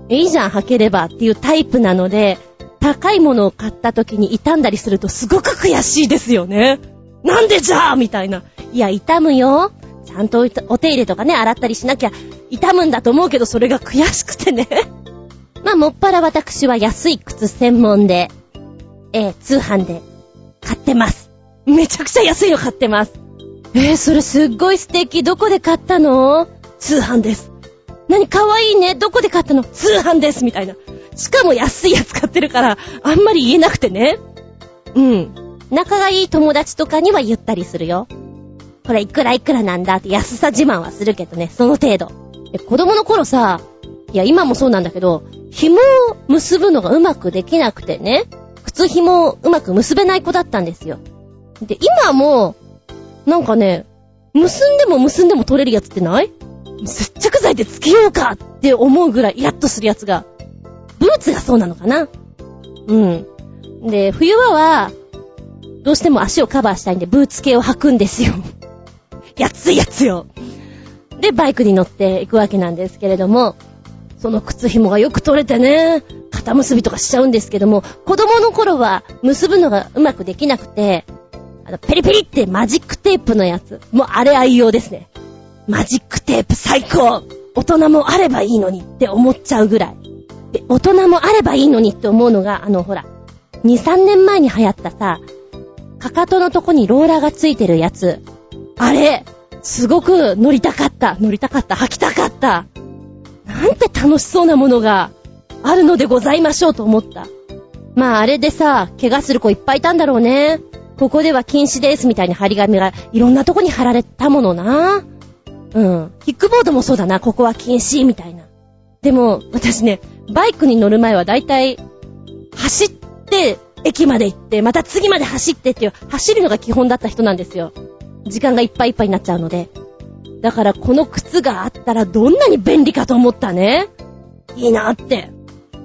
いいじゃん、履ければっていうタイプなので、高いものを買った時に傷んだりするとすごく悔しいですよね。なんでじゃあみたいな。いや、傷むよ。ちゃんとお手入れとかね、洗ったりしなきゃ傷むんだと思うけど、それが悔しくてね。まあ、もっぱら私は安い靴専門で、えー、通販で買ってます。めちゃくちゃ安いの買ってます。えー、それすっごい素敵。どこで買ったの？通販です。何かわいいね。どこで買ったの？通販です。みたいな。しかも安いやつ買ってるから、あんまり言えなくてね。うん。仲がいい友達とかには言ったりするよ。これいくらいくらなんだって安さ自慢はするけどね、その程度。子供の頃さ、いや今もそうなんだけど、紐を結ぶのがうまくできなくてね、靴紐をうまく結べない子だったんですよ。で、今も、なんかね、結んでも結んでも取れるやつってない？接着剤でつけようかって思うぐらいイラッとするやつが、ブーツがそうなのかな？うん。で、冬場は、どうしても足をカバーしたいんで、ブーツ系を履くんですよ。安いやつよ。で、バイクに乗っていくわけなんですけれども、その靴紐がよく取れてね、肩結びとかしちゃうんですけども、子供の頃は結ぶのがうまくできなくて、あの、ペリペリってマジックテープのやつ。もうあれ愛用ですね。マジックテープ最高大人もあればいいのにって思っちゃうぐらい。で、大人もあればいいのにって思うのが、あの、ほら、2、3年前に流行ったさ、かかとのとこにローラーがついてるやつ。あれ、すごく乗りたかった。乗りたかった。履きたかった。なんて楽しそうなものがあるのでございましょうと思った。まああれでさ、怪我する子いっぱいいたんだろうね。ここでは禁止ですみたいな張り紙がいろんなとこに貼られたものな。うん。キックボードもそうだな。ここは禁止みたいな。でも、私ね、バイクに乗る前はだいたい走って駅まで行って、また次まで走ってっていう、走るのが基本だった人なんですよ。時間がいっぱいいっぱいになっちゃうので。だからこの靴があったらどんなに便利かと思ったね。いいなって。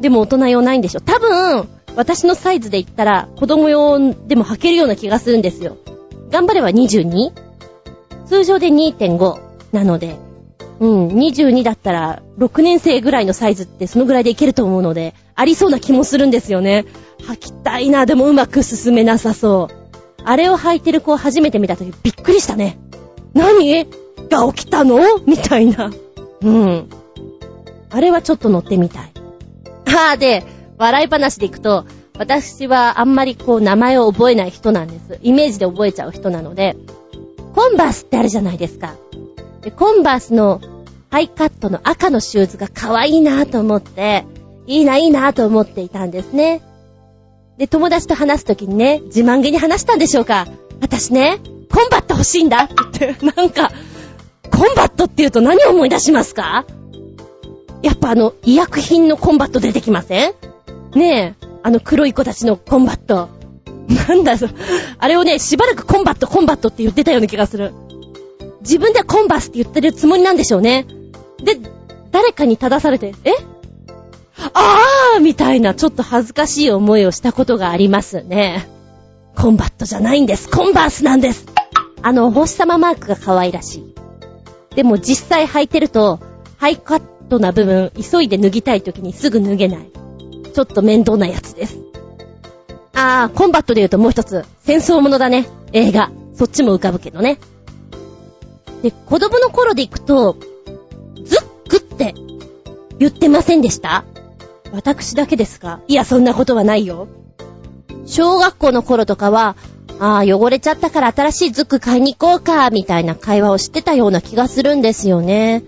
でも大人用ないんでしょ。多分、私のサイズで言ったら子供用でも履けるような気がするんですよ。頑張れば 22? 通常で2.5なので、うん、22だったら6年生ぐらいのサイズってそのぐらいでいけると思うので、ありそうな気もするんですよね。履きたいな、でもうまく進めなさそう。あれを履いてる子を初めて見たときびっくりしたね。何？が起きたの？みたいな。うん。あれはちょっと乗ってみたい。ああ、で、笑い話でいくと、私はあんまりこう名前を覚えない人なんです。イメージで覚えちゃう人なので、コンバースってあるじゃないですか。で、コンバースのハイカットの赤のシューズが可愛いなと思って、いいないいなと思っていたんですね。で、友達と話すときにね、自慢げに話したんでしょうか。私ね、コンバット欲しいんだって言って、なんか、コンバットって言うと何を思い出しますか？やっぱあの、医薬品のコンバット出てきません？ねえ、あの黒い子たちのコンバット。なんだそ、あれをね、しばらくコンバット、コンバットって言ってたような気がする。自分でコンバスって言ってるつもりなんでしょうね。で、誰かに正されて、え？あーみたいな、ちょっと恥ずかしい思いをしたことがありますね。コンバットじゃないんです。コンバースなんです。あの、お星様マークが可愛らしい。でも実際履いてると、ハイカットな部分、急いで脱ぎたい時にすぐ脱げない。ちょっと面倒なやつです。あー、コンバットで言うともう一つ、戦争ものだね。映画。そっちも浮かぶけどね。で、子供の頃で行くと、ズックって言ってませんでした？私だけですか？いや、そんなことはないよ。小学校の頃とかは、ああ、汚れちゃったから新しいズック買いに行こうか、みたいな会話をしてたような気がするんですよね。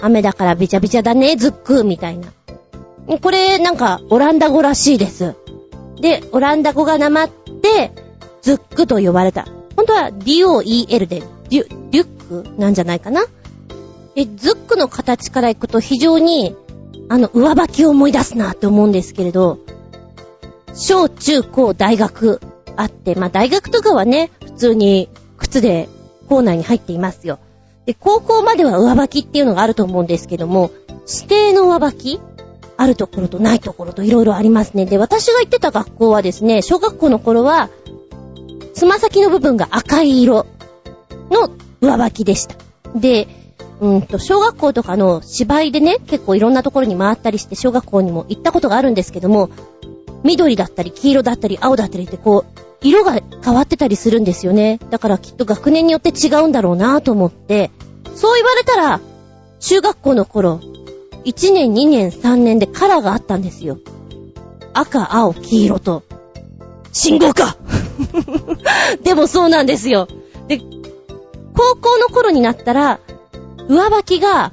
雨だからびちゃびちゃだね、ズック、みたいな。これ、なんか、オランダ語らしいです。で、オランダ語がなまって、ズックと呼ばれた。本当は DOEL で、リュ、リュック？なんじゃないかな？で、ズックの形からいくと非常に、あの、上履きを思い出すなって思うんですけれど、小中高大学あって、まあ大学とかはね、普通に靴で校内に入っていますよ。で、高校までは上履きっていうのがあると思うんですけども、指定の上履き？あるところとないところといろいろありますね。で、私が行ってた学校はですね、小学校の頃は、つま先の部分が赤い色の上履きでした。で、うんと、小学校とかの芝居でね、結構いろんなところに回ったりして、小学校にも行ったことがあるんですけども、緑だったり、黄色だったり、青だったりってこう、色が変わってたりするんですよね。だからきっと学年によって違うんだろうなと思って、そう言われたら、中学校の頃、1年、2年、3年でカラーがあったんですよ。赤、青、黄色と。信号か でもそうなんですよ。で、高校の頃になったら、上履きが、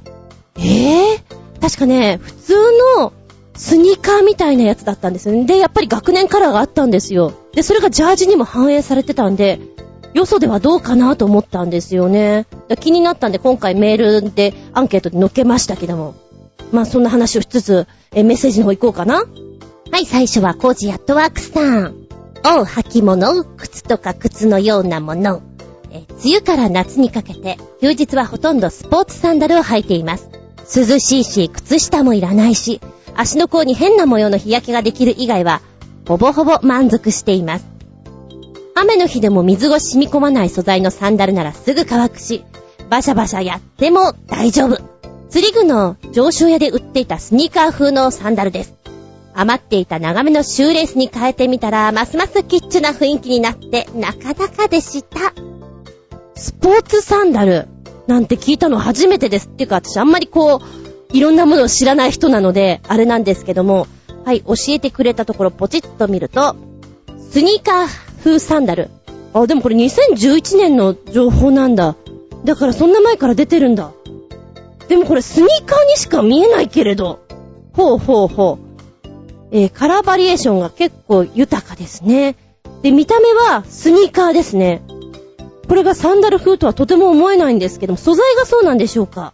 ええー、確かね、普通のスニーカーみたいなやつだったんですよね。で、やっぱり学年カラーがあったんですよ。で、それがジャージにも反映されてたんで、よそではどうかなと思ったんですよね。気になったんで今回メールでアンケートで載っけましたけども。まあそんな話をしつつ、えメッセージの方行こうかな。はい、最初はコージアットワークさん。おう、履物、靴とか靴のようなもの。え、梅雨から夏にかけて、休日はほとんどスポーツサンダルを履いています。涼しいし、靴下もいらないし、足の甲に変な模様の日焼けができる以外は、ほぼほぼ満足しています。雨の日でも水が染み込まない素材のサンダルならすぐ乾くし、バシャバシャやっても大丈夫。釣り具の上昇屋で売っていたスニーカー風のサンダルです。余っていた長めのシューレースに変えてみたら、ますますキッチュな雰囲気になって、なかなかでした。スポーツサンダルなんて聞いたの初めてです。っていうか私あんまりこう、いろんなものを知らない人なので、あれなんですけども、はい、教えてくれたところポチッと見ると、スニーカー風サンダル。あ、でもこれ2011年の情報なんだ。だからそんな前から出てるんだ。でもこれスニーカーにしか見えないけれど。ほうほうほう。えー、カラーバリエーションが結構豊かですね。で、見た目はスニーカーですね。これがサンダル風とはとても思えないんですけども、素材がそうなんでしょうか？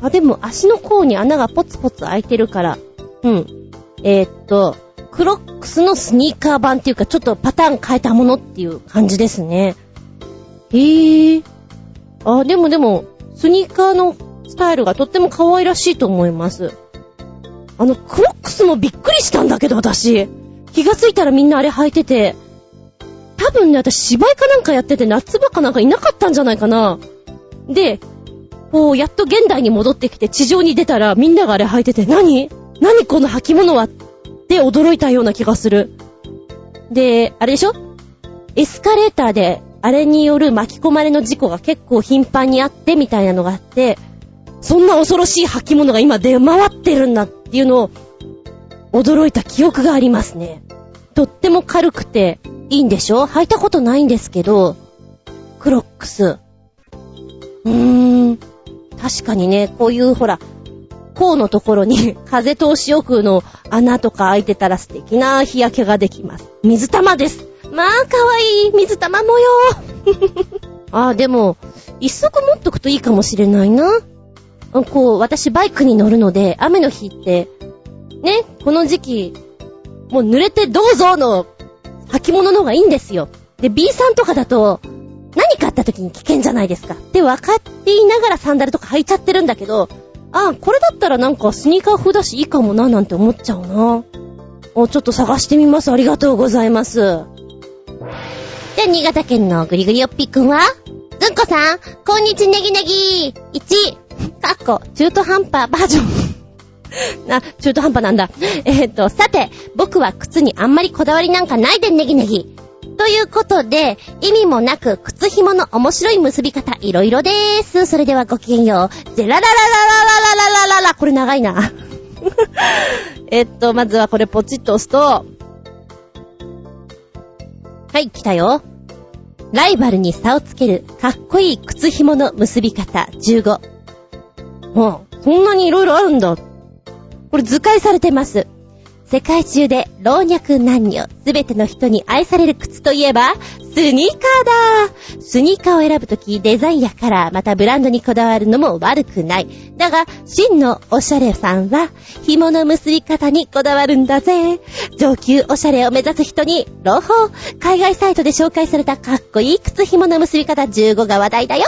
あ、でも足の甲に穴がポツポツ開いてるから、うん。えー、っと、クロックスのスニーカー版っていうか、ちょっとパターン変えたものっていう感じですね。へぇー。あ、でもでも、スニーカーのスタイルがとっても可愛らしいと思います。あの、クロックスもびっくりしたんだけど、私。気がついたらみんなあれ履いてて、多分ね、私芝居かなんかやってて夏場かなんかいなかったんじゃないかな。で、こう、やっと現代に戻ってきて地上に出たらみんながあれ履いてて、何？何この履物は？って驚いたような気がする。で、あれでしょ？エスカレーターであれによる巻き込まれの事故が結構頻繁にあってみたいなのがあって、そんな恐ろしい履物が今出回ってるんだっていうのを驚いた記憶がありますね。とっても軽くていいんでしょ？履いたことないんですけど、クロックス。うーん。確かにね、こういうほら、甲のところに 風通しよくの穴とか開いてたら素敵な日焼けができます。水玉です。まあ、かわいい水玉模様。あ、でも、一足持っとくといいかもしれないな。こう、私バイクに乗るので、雨の日って、ね、この時期、もう濡れてどうぞの履物の方がいいんですよ。で、B さんとかだと、何かあった時に危険じゃないですか。って分かっていながらサンダルとか履いちゃってるんだけど、あ、これだったらなんかスニーカー風だしいいかもななんて思っちゃうな。お、ちょっと探してみます。ありがとうございます。で、新潟県のぐりぐりよっぴーくんはずんこさん、こんにちねぎねぎ !1、かっこ、中途半端バージョン。あ、中途半端なんだ。えっ、ー、と、さて、僕は靴にあんまりこだわりなんかないでねぎねぎ。ということで、意味もなく、靴紐の面白い結び方、いろいろでーす。それではごきげんよう。ゼララララララララララこれ長いな。えっと、まずはこれポチッと押すと、はい、来たよ。ライバルに差をつける、かっこいい靴紐の結び方、15。もう、そんなにいろいろあるんだ。これ図解されてます。世界中で老若男女すべての人に愛される靴といえば、スニーカーだスニーカーを選ぶときデザインやカラー、またブランドにこだわるのも悪くない。だが、真のおしゃれさんは、紐の結び方にこだわるんだぜ。上級おしゃれを目指す人に、朗報海外サイトで紹介されたかっこいい靴紐の結び方15が話題だよ。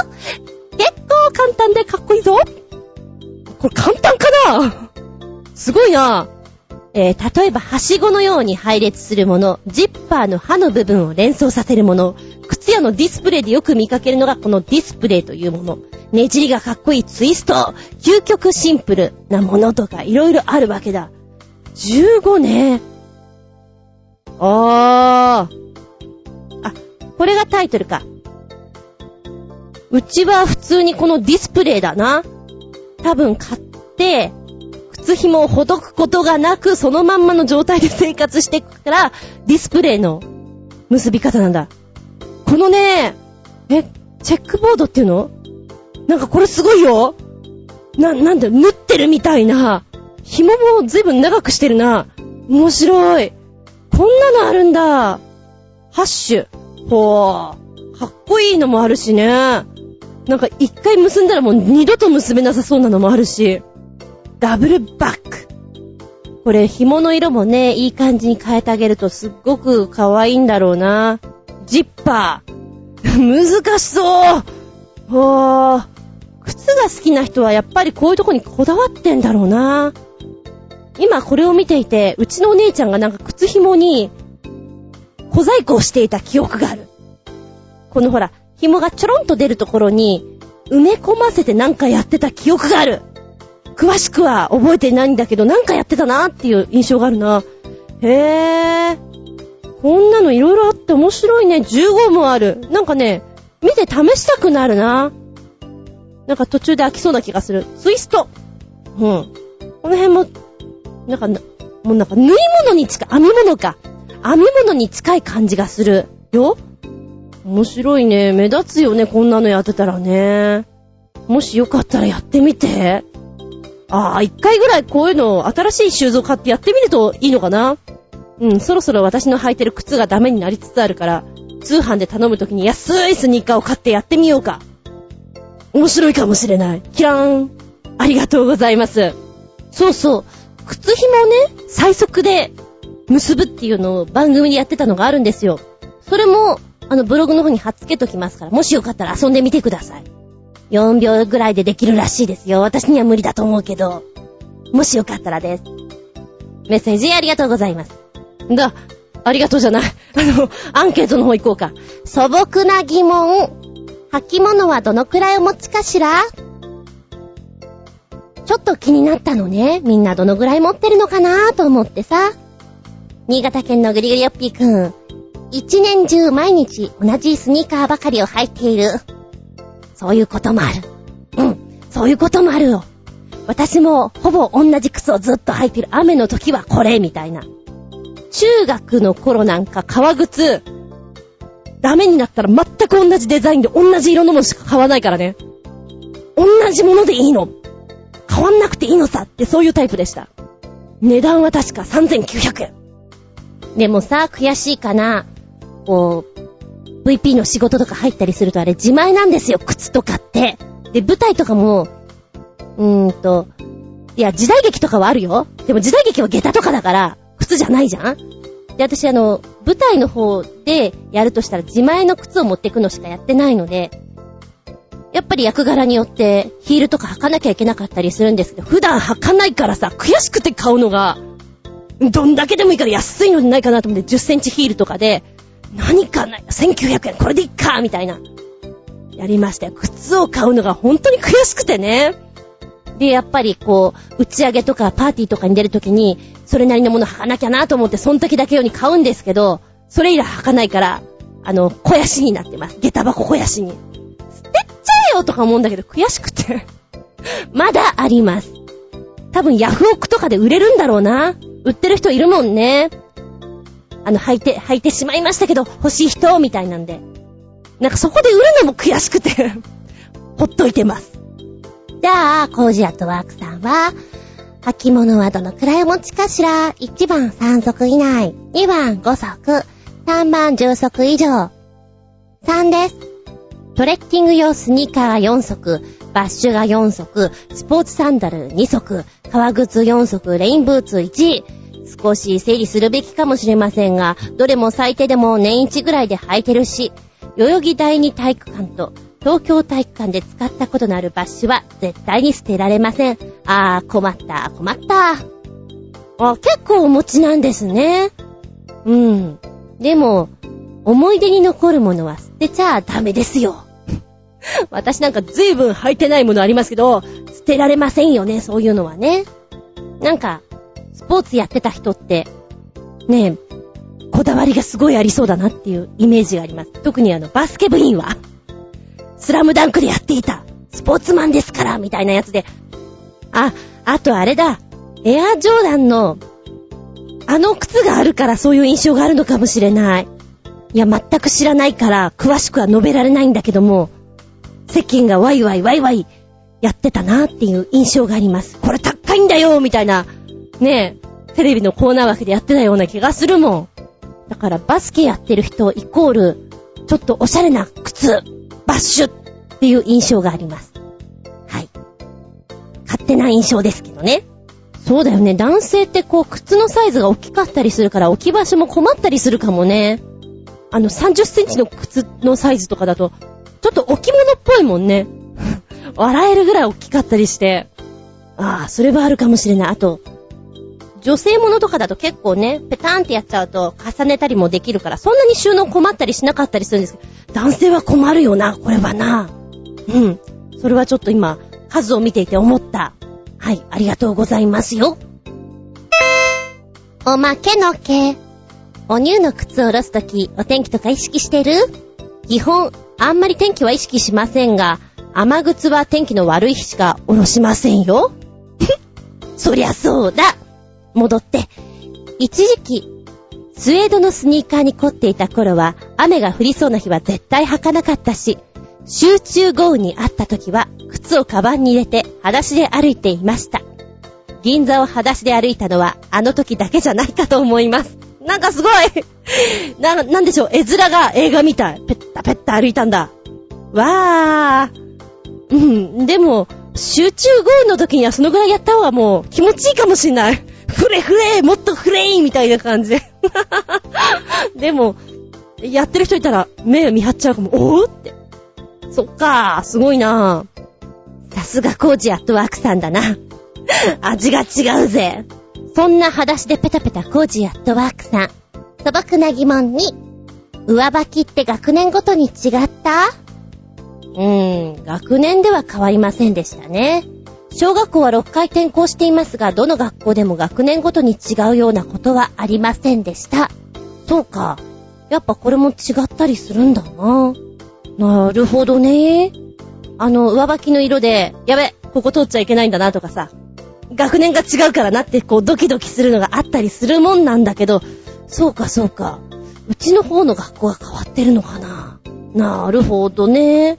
結構簡単でかっこいいぞ。これ簡単かな？すごいな。えー、例えば、はしごのように配列するもの、ジッパーの刃の部分を連想させるもの、靴屋のディスプレイでよく見かけるのがこのディスプレイというもの、ねじりがかっこいいツイスト、究極シンプルなものとかいろいろあるわけだ。15ね。あー。あ、これがタイトルか。うちは普通にこのディスプレイだな。多分買って、靴紐をほどくことがなく、そのまんまの状態で生活していくから、ディスプレイの結び方なんだ。このね、え、チェックボードっていうの？なんかこれすごいよな、なんだ縫ってるみたいな。紐も随分長くしてるな。面白い。こんなのあるんだ。ハッシュ。ほー。かっこいいのもあるしね。なんか一回結んだらもう二度と結べなさそうなのもあるし。ダブルバック。これ紐の色もね、いい感じに変えてあげるとすっごく可愛いんだろうな。ジッパー。難しそうほー。靴が好きな人はやっぱりこういうとこにこだわってんだろうな。今これを見ていて、うちのお姉ちゃんがなんか靴紐に小細工をしていた記憶がある。このほら、紐がちょろんと出るところに埋め込ませてなんかやってた記憶がある。詳しくは覚えてないんだけど、なんかやってたなっていう印象があるな。へぇー。こんなのいろいろあって面白いね。15もある。なんかね、見て試したくなるな。なんか途中で飽きそうな気がする。ツイスト。うん。この辺も、なんか、もうなんか縫い物に近い、編み物か。編み物に近い感じがする。よ面白いね。目立つよね、こんなのやってたらね。もしよかったらやってみて。ああ、一回ぐらいこういうの新しいシューズを買ってやってみるといいのかな？うん、そろそろ私の履いてる靴がダメになりつつあるから、通販で頼むときに安いスニーカーを買ってやってみようか。面白いかもしれない。キラーン。ありがとうございます。そうそう。靴紐をね、最速で結ぶっていうのを番組でやってたのがあるんですよ。それも、あのブログの方に貼っつけときますから、もしよかったら遊んでみてください。4秒ぐらいでできるらしいですよ。私には無理だと思うけど。もしよかったらです。メッセージありがとうございます。だ、ありがとうじゃない。あの、アンケートの方行こうか。素朴な疑問。履物はどのくらいお持ちかしら？ちょっと気になったのね。みんなどのぐらい持ってるのかなと思ってさ。新潟県のグリグリヨッピーくん。一年中毎日同じスニーカーばかりを履いている。そういうこともある。うん、そういうこともあるよ。私もほぼ同じ靴をずっと履いてる雨の時はこれ、みたいな。中学の頃なんか革靴、ダメになったら全く同じデザインで同じ色のものしか買わないからね。同じものでいいの。変わんなくていいのさってそういうタイプでした。値段は確か3900円。でもさ、悔しいかな。こう、VP の仕事とか入ったりするとあれ自前なんですよ、靴とかって。で、舞台とかも、うーんと、いや、時代劇とかはあるよ。でも時代劇は下駄とかだから、靴じゃないじゃんで、私あの、舞台の方でやるとしたら自前の靴を持ってくのしかやってないので、やっぱり役柄によってヒールとか履かなきゃいけなかったりするんですけど、普段履かないからさ、悔しくて買うのが、どんだけでもいいから安いのにないかなと思って10センチヒールとかで、何かない、1900円これでいっかみたいな。やりましたよ。靴を買うのが本当に悔しくてね。で、やっぱりこう、打ち上げとかパーティーとかに出るときに、それなりのもの履かなきゃなと思って、その時だけ用に買うんですけど、それ以来履かないから、あの、肥やしになってます。下駄箱肥やしに。捨てっちゃえよとか思うんだけど、悔しくて まだあります。多分ヤフオクとかで売れるんだろうな。売ってる人いるもんね。あの、履いて、履いてしまいましたけど、欲しい人、みたいなんで。なんかそこで売るのも悔しくて ほっといてます。じゃあ、コージアットワークさんは、履物はどのくらいお持ちかしら ?1 番3足以内、2番5足、3番10足以上。3です。トレッキング用スニーカー4足、バッシュが4足、スポーツサンダル2足、革靴4足、レインブーツ1。少し整理するべきかもしれませんが、どれも最低でも年1ぐらいで履いてるし、代々木第二体育館と東京体育館で使ったことのあるバッシュは絶対に捨てられません。あー、困った、困った。あ、結構お持ちなんですね。うん。でも、思い出に残るものは捨てちゃダメですよ。私なんか随分履いてないものありますけど、捨てられませんよね、そういうのはね。なんか、スポーツやってた人って、ねえ、こだわりがすごいありそうだなっていうイメージがあります。特にあの、バスケ部員は。スラムダンクでやっていた、スポーツマンですから、みたいなやつで。あ、あとあれだ。エアジョーダンの、あの靴があるからそういう印象があるのかもしれない。いや、全く知らないから、詳しくは述べられないんだけども、世間がワイワイワイワイやってたなっていう印象があります。これ高いんだよみたいな、ねえ、テレビのコーナー枠でやってたような気がするもん。だからバスケやってる人イコール、ちょっとおしゃれな靴バッシュっていう印象があります。はい。勝手な印象ですけどね。そうだよね。男性ってこう、靴のサイズが大きかったりするから置き場所も困ったりするかもね。あの、30センチの靴のサイズとかだと、ちょっと置物っぽいもんね。笑えるぐらい大きかったりして。ああ、それはあるかもしれない。あと、女性ものとかだと結構ね、ペタンってやっちゃうと重ねたりもできるから、そんなに収納困ったりしなかったりするんですけど、男性は困るよな、これはな。うん。それはちょっと今、数を見ていて思った。はい、ありがとうございますよ。おまけのけ。お乳の靴を下ろすとき、お天気とか意識してる？基本、あんまり天気は意識しませんが、雨靴は天気の悪い日しか下ろしませんよ。そりゃそうだ。戻って、一時期、スウェードのスニーカーに凝っていた頃は、雨が降りそうな日は絶対履かなかったし、集中豪雨にあった時は、靴をカバンに入れて、裸足で歩いていました。銀座を裸足で歩いたのは、あの時だけじゃないかと思います。なんかすごい な、なんでしょう、絵面が映画みたい。ペッタペッタ歩いたんだ。わー。うん、でも、集中豪雨の時にはそのぐらいやった方がもう気持ちいいかもしんない。フレフレもっとフレイみたいな感じで。でも、やってる人いたら目を見張っちゃうかも。おぉって。そっかー、すごいなー。さすがコージアットワークさんだな。味が違うぜ。そんな裸足でペタペタコージアットワークさん。素朴な疑問に、上履きって学年ごとに違った？うーん、学年では変わりませんでしたね。小学校は6回転校していますが、どの学校でも学年ごとに違うようなことはありませんでした。そうか。やっぱこれも違ったりするんだな。なるほどね。あの、上履きの色で、やべ、ここ通っちゃいけないんだなとかさ、学年が違うからなってこうドキドキするのがあったりするもんなんだけど、そうかそうか。うちの方の学校が変わってるのかな。なるほどね。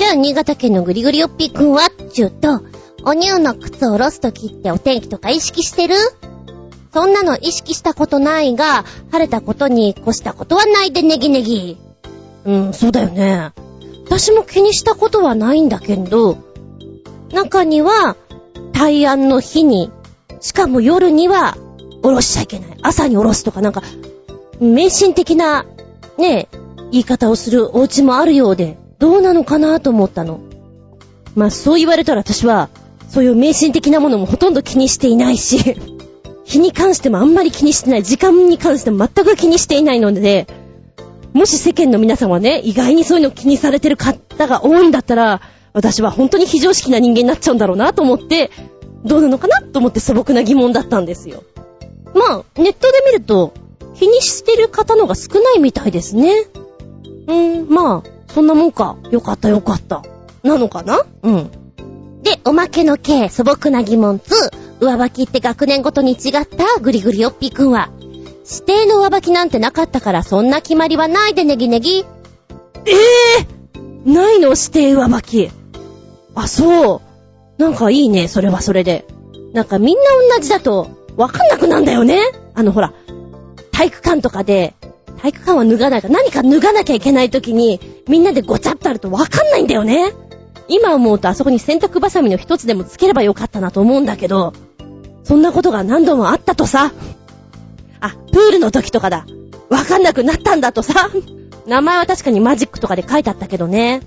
じゃあ、新潟県のぐりぐりおっぴーくんはちゅうと、お乳の靴を下ろすときってお天気とか意識してる？そんなの意識したことないが、晴れたことに越したことはないでネギネギ。うん、そうだよね。私も気にしたことはないんだけど、中には、大安の日に、しかも夜には、おろしちゃいけない。朝におろすとかなんか、迷信的な、ね、言い方をするお家もあるようで、どうなのかなと思ったの。まあそう言われたら私は、そういう迷信的なものもほとんど気にしていないし、日に関してもあんまり気にしてない。時間に関しても全く気にしていないので、もし世間の皆さんはね、意外にそういうの気にされてる方が多いんだったら、私は本当に非常識な人間になっちゃうんだろうなと思って、どうなのかなと思って素朴な疑問だったんですよ。まあ、ネットで見ると、気にしてる方のが少ないみたいですね。うーん、まあ、そんなもんか。よかったよかった。なのかな？うん。で、おまけの K、素朴な疑問2、上履きって学年ごとに違った？グリグリよっぴーくんは、指定の上履きなんてなかったからそんな決まりはないでネギネギ。ええー、ないの？指定上履き。あ、そう。なんかいいね、それはそれで。なんかみんな同じだと、わかんなくなんだよね。あのほら、体育館とかで、体育館は脱がないか、何か脱がなきゃいけない時に、みんなでごちゃっとあるとわかんないんだよね。今思うとあそこに洗濯バサミの一つでもつければよかったなと思うんだけど、そんなことが何度もあったとさ。あ、プールの時とかだ。わかんなくなったんだとさ。名前は確かにマジックとかで書いてあったけどね。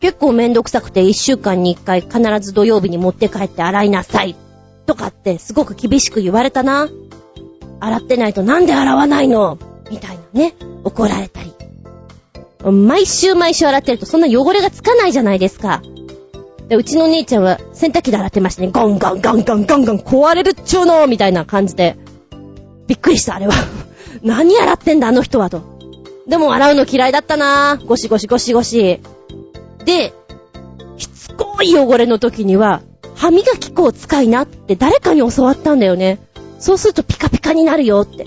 結構めんどくさくて一週間に一回必ず土曜日に持って帰って洗いなさい。とかってすごく厳しく言われたな。洗ってないとなんで洗わないの？みたいなね。怒られたり。毎週毎週洗ってるとそんな汚れがつかないじゃないですか。でうちの姉ちゃんは洗濯機で洗ってましたね。ゴンゴンゴンゴンゴンゴン壊れるっちゅうのみたいな感じで。びっくりした、あれは。何洗ってんだ、あの人はと。でも洗うの嫌いだったなゴシゴシゴシゴシ。で、しつこい汚れの時には、歯磨き粉を使いなって誰かに教わったんだよね。そうするとピカピカになるよって。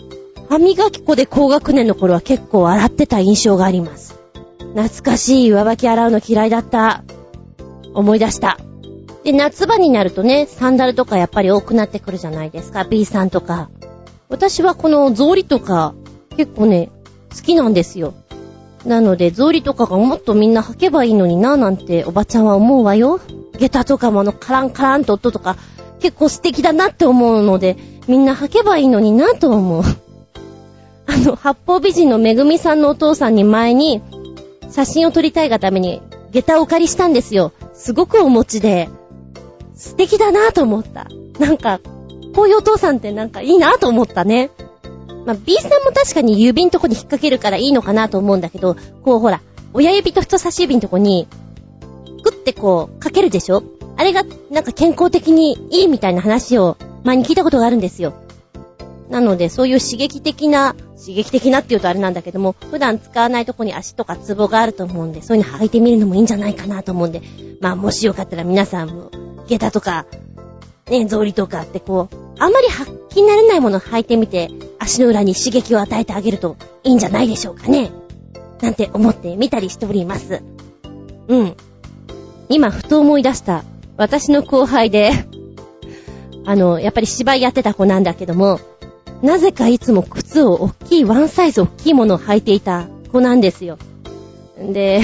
歯磨き粉で高学年の頃は結構洗ってた印象があります。懐かしい上履き洗うの嫌いだった。思い出した。で、夏場になるとね、サンダルとかやっぱり多くなってくるじゃないですか。B さんとか。私はこの草履とか結構ね、好きなんですよ。なので、草履とかがもっとみんな履けばいいのになぁなんておばちゃんは思うわよ。下駄とかもあのカランカランと音とか結構素敵だなって思うので、みんな履けばいいのになと思う。あの、八方美人のめぐみさんのお父さんに前に写真を撮りたいがために下駄をお借りしたんですよ。すごくお持ちで、素敵だなと思った。なんか、こういうお父さんってなんかいいなと思ったね。まあ、B さんも確かに指んとこに引っ掛けるからいいのかなと思うんだけど、こうほら、親指と人差し指のとこに、グッてこう、かけるでしょ？あれが、なんか健康的にいいみたいな話を前に聞いたことがあるんですよ。なので、そういう刺激的な、刺激的なって言うとあれなんだけども、普段使わないとこに足とかツボがあると思うんで、そういうの履いてみるのもいいんじゃないかなと思うんで、まあもしよかったら皆さんも、下駄とか、ね、草履とかってこう、あんまり発揮になれないものを履いてみて、足の裏に刺激を与えてあげるといいんじゃないでしょうかね。なんて思ってみたりしております。うん。今、ふと思い出した、私の後輩で あの、やっぱり芝居やってた子なんだけども、なぜかいつも靴を大きい、ワンサイズ大きいものを履いていた子なんですよ。で、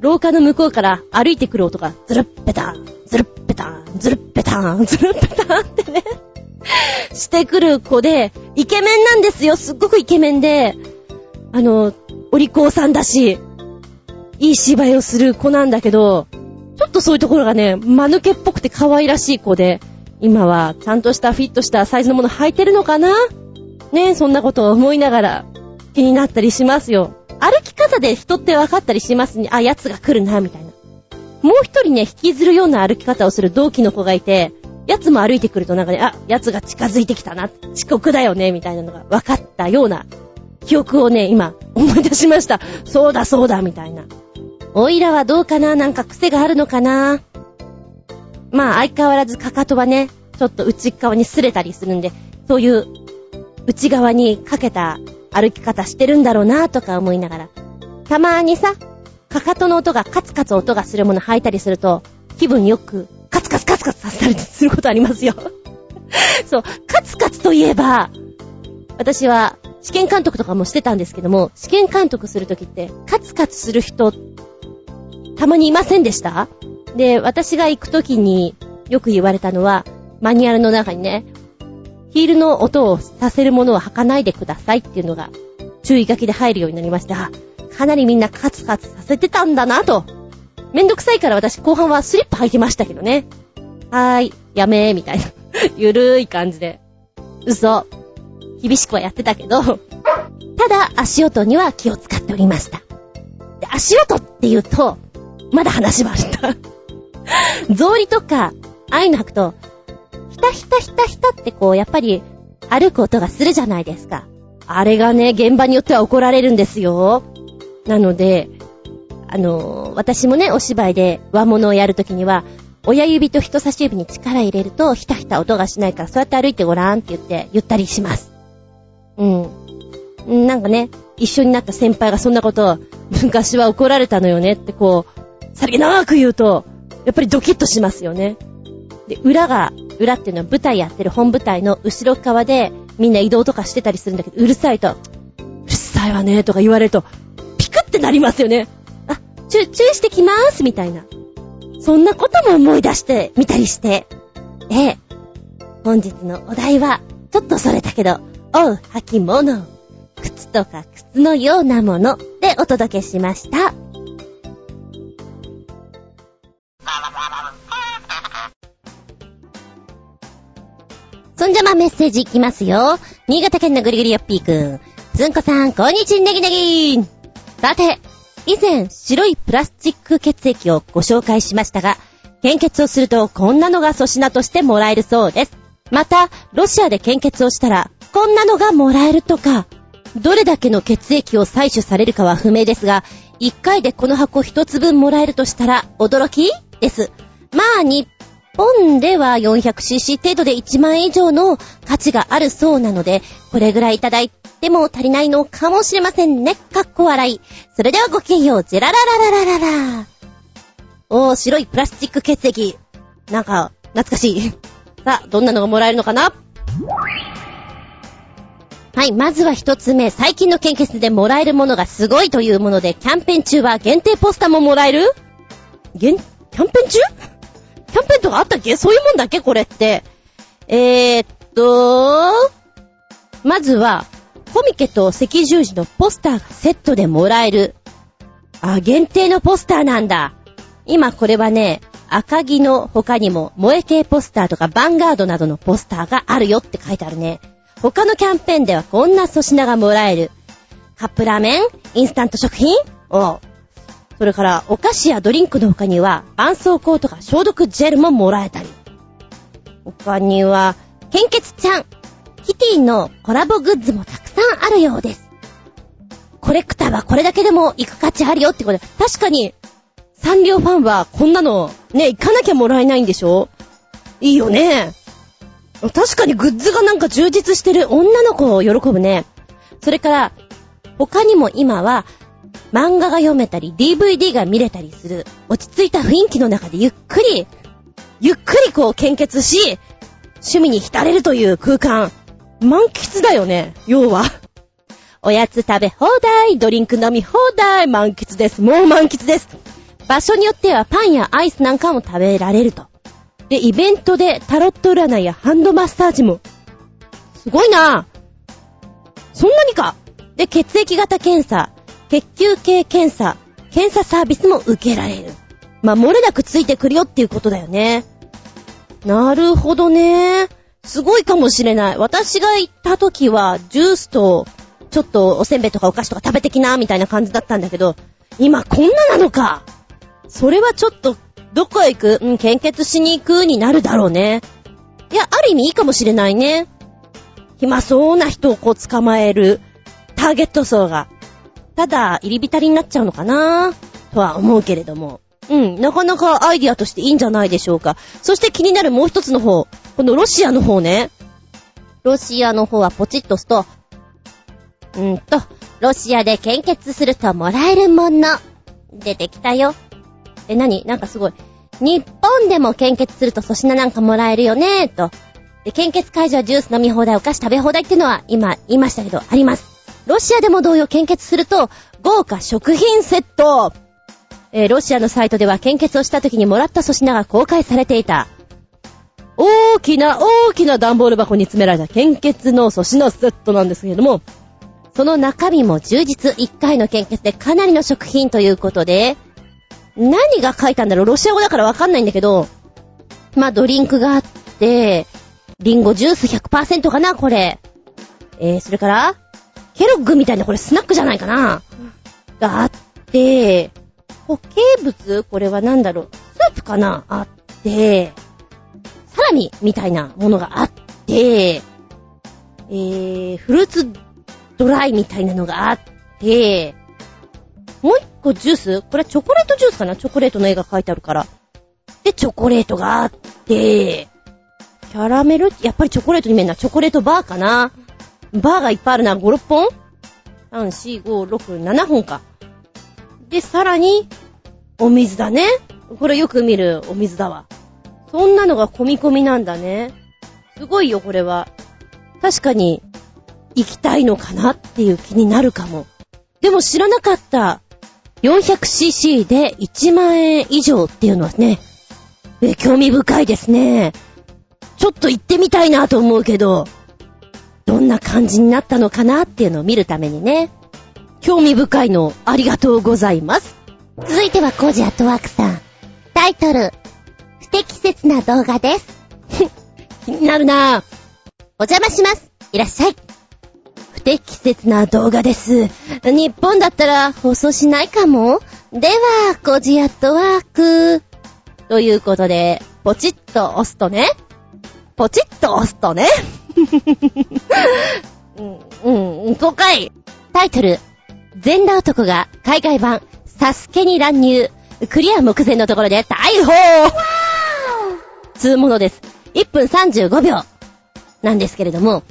廊下の向こうから歩いてくる音が、ズルッペタン、ズルッペタン、ズルッペタン、ズルッペタンってねしてくる子で、イケメンなんですよ。すっごくイケメンで、あの、お利口さんだし、いい芝居をする子なんだけど、ちょっとそういうところがね、間抜けっぽくて可愛らしい子で、今はちゃんとしたフィットしたサイズのもの履いてるのかな？ねえ、そんなことを思いながら気になったりしますよ。歩き方で人って分かったりしますね。あ、奴が来るな、みたいな。もう一人ね、引きずるような歩き方をする同期の子がいて、奴も歩いてくるとなんかね、あ、奴が近づいてきたな、遅刻だよね、みたいなのが分かったような記憶をね、今思い出しました。そうだそうだ、みたいな。おいらはどうかな？なんか癖があるのかな？まあ相変わらずかかとはね、ちょっと内側に擦れたりするんで、そういう内側にかけた歩き方してるんだろうなとか思いながら。たまにさ、かかとの音がカツカツ音がするもの履いたりすると、気分よくカツカツカツカツさせたりすることありますよ。そう、カツカツといえば、私は試験監督とかもしてたんですけども、試験監督するときって、カツカツする人、たまにいませんでした？で、私が行くときによく言われたのは、マニュアルの中にね、ヒールの音をさせるものは履かないでくださいっていうのが注意書きで入るようになりました。かなりみんなカツカツさせてたんだなと。めんどくさいから私後半はスリッパ履いてましたけどね。はーい、やめー、みたいな。ゆるい感じで。嘘。厳しくはやってたけど、ただ足音には気を使っておりました。で、足音って言うと、まだ話はあるんだ。草履とか、ああいうの履くと、ひたひたひたひたってこう、やっぱり、歩く音がするじゃないですか。あれがね、現場によっては怒られるんですよ。なので、あの、私もね、お芝居で和物をやるときには、親指と人差し指に力入れると、ひたひた音がしないから、そうやって歩いてごらんって言って、言ったりします。うん。なんかね、一緒になった先輩がそんなことを、昔は怒られたのよねってこう、さりげ長く言うと、やっぱりドキッとしますよね。で、裏が、裏っていうのは舞台やってる本舞台の後ろ側でみんな移動とかしてたりするんだけど、うるさいと、うるさいわねとか言われると、ピクってなりますよね。あ、注意してきまーすみたいな。そんなことも思い出してみたりして。ええ。本日のお題は、ちょっとそれだけど、おう、履物。靴とか靴のようなものでお届けしました。んじゃまメッセージいきますよ。新潟県のぐりぐりよっぴーくん。ずんこさん、こんにちは、ネギネギさて、以前、白いプラスチック血液をご紹介しましたが、献血をするとこんなのが粗品としてもらえるそうです。また、ロシアで献血をしたら、こんなのがもらえるとか、どれだけの血液を採取されるかは不明ですが、1回でこの箱1つ分もらえるとしたら、驚きです。まあ、日本では 400cc 程度で1万円以上の価値があるそうなので、これぐらいいただいても足りないのかもしれませんね。かっこ笑い。それではごきげんよう、ジェラララララララ。おー、白いプラスチック血液。なんか、懐かしい。さあ、どんなのがもらえるのかな？はい、まずは一つ目。最近の献血でもらえるものがすごいというもので、キャンペーン中は限定ポスターももらえる？限、キャンペーン中？キャンペーンとかあったっけ？そういうもんだっけ？これって。えー、っと、まずは、コミケと赤十字のポスターがセットでもらえる。あ、限定のポスターなんだ。今これはね、赤木の他にも萌え系ポスターとかバンガードなどのポスターがあるよって書いてあるね。他のキャンペーンではこんな粗品がもらえる。カップラーメン？インスタント食品？おそれから、お菓子やドリンクの他には、絆創膏とか消毒ジェルももらえたり。他には、献血ちゃん、キティのコラボグッズもたくさんあるようです。コレクターはこれだけでも行く価値あるよってことで、確かに、サンリオファンはこんなの、ね、行かなきゃもらえないんでしょ？いいよね。確かにグッズがなんか充実してる女の子を喜ぶね。それから、他にも今は、漫画が読めたり、DVD が見れたりする、落ち着いた雰囲気の中でゆっくり、ゆっくりこう献血し、趣味に浸れるという空間。満喫だよね、要は。おやつ食べ放題、ドリンク飲み放題、満喫です。もう満喫です。場所によってはパンやアイスなんかも食べられると。で、イベントでタロット占いやハンドマッサージも。すごいなそんなにかで、血液型検査、血球系検査、検査サービスも受けられる。まあ、漏れなくついてくるよっていうことだよね。なるほどね。すごいかもしれない。私が行った時は、ジュースと、ちょっとおせんべいとかお菓子とか食べてきな、みたいな感じだったんだけど、今こんななのか。それはちょっと、どこへ行く？うん、献血しに行くになるだろうね。いや、ある意味いいかもしれないね。暇そうな人をこう捕まえるターゲット層がただ、入り浸りになっちゃうのかな？とは思うけれども。うん、なかなかアイディアとしていいんじゃないでしょうか。そして気になるもう一つの方。このロシアの方ね。ロシアの方はポチッと押すと、うんと、ロシアで献血するともらえるもの。出てきたよ。え、なになんかすごい。日本でも献血すると粗品なんかもらえるよねと。で、献血会場はジュース飲み放題、お菓子食べ放題っていうのは今言いましたけど、あります。ロシアでも同様献血すると、豪華食品セットえー、ロシアのサイトでは献血をした時にもらった粗品が公開されていた。大きな大きな段ボール箱に詰められた献血の粗品セットなんですけれども、その中身も充実1回の献血でかなりの食品ということで、何が書いたんだろう？ロシア語だからわかんないんだけど、まあ、ドリンクがあって、リンゴジュース100%かな？これ。えー、それから、ケロッグみたいなこれスナックじゃないかな。があって、固形物？これは何だろう？スープかな？あって、サラミみたいなものがあって、えー、フルーツドライみたいなのがあって、もう一個ジュース？これはチョコレートジュースかな？チョコレートの絵が描いてあるから。で、チョコレートがあって、キャラメル？やっぱりチョコレートに見えるな。チョコレートバーかな？バーがいっぱいあるな。5、6本 ?3、4、5、6、7本か。で、さらに、お水だね。これよく見るお水だわ。そんなのが込み込みなんだね。すごいよ、これは。確かに、行きたいのかなっていう気になるかも。でも知らなかった。400cc で1万円以上っていうのはね、え、興味深いですね。ちょっと行ってみたいなと思うけど、どんな感じになったのかなっていうのを見るためにね。興味深いのありがとうございます。続いてはコージアットワークさん。タイトル、不適切な動画です。気になるなぁ。お邪魔します。いらっしゃい。不適切な動画です。日本だったら放送しないかもでは、コージアットワーク。ということで、ポチッと押すとね。ポチッと押すとね。うん、うん、5回。タイトル、全裸男が海外版、サスケに乱入。クリア目前のところで逮捕つうものです。1分35秒。なんですけれども、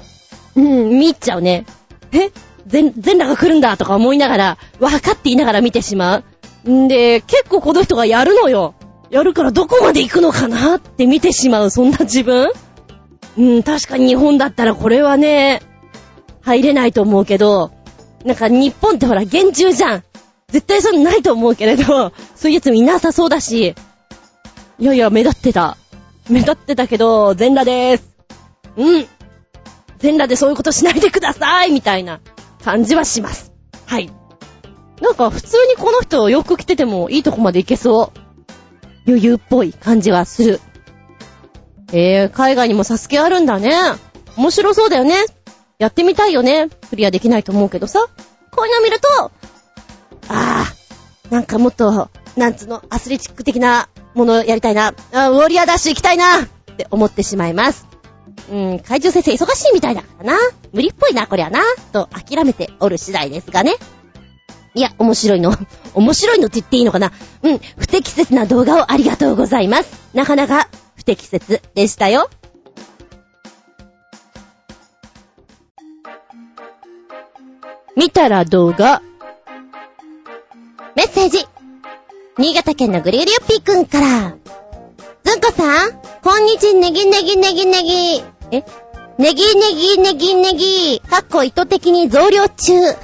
うん、見ちゃうね。え？全、全裸が来るんだとか思いながら、わかっていながら見てしまう。んで、結構この人がやるのよ。やるからどこまで行くのかなって見てしまう、そんな自分うん、確かに日本だったらこれはね、入れないと思うけど、なんか日本ってほら、厳重じゃん。絶対そんなないと思うけれど、そういうやつもいなさそうだし、いやいや、目立ってた。目立ってたけど、全裸でーす。うん。全裸でそういうことしないでくださいみたいな感じはします。はい。なんか普通にこの人洋服着ててもいいとこまで行けそう。余裕っぽい感じはする。えー、海外にもサスケあるんだね。面白そうだよね。やってみたいよね。クリアできないと思うけどさ。こういうの見ると、あー、なんかもっと、なんつうの、アスレチック的なものをやりたいな。あウォリアーダッシュ行きたいなって思ってしまいます。うん、怪獣先生忙しいみたいだからな。無理っぽいな、こりゃな。と諦めておる次第ですがね。いや、面白いの。面白いのって言っていいのかなうん、不適切な動画をありがとうございます。なかなか適切でしたよ。見たら動画。メッセージ。新潟県のぐりぐりよっぴーくんから。ずんこさん、こんにちネギネギネギネギ。え？ネギネギネギネギ。かっこ意図的に増量中。増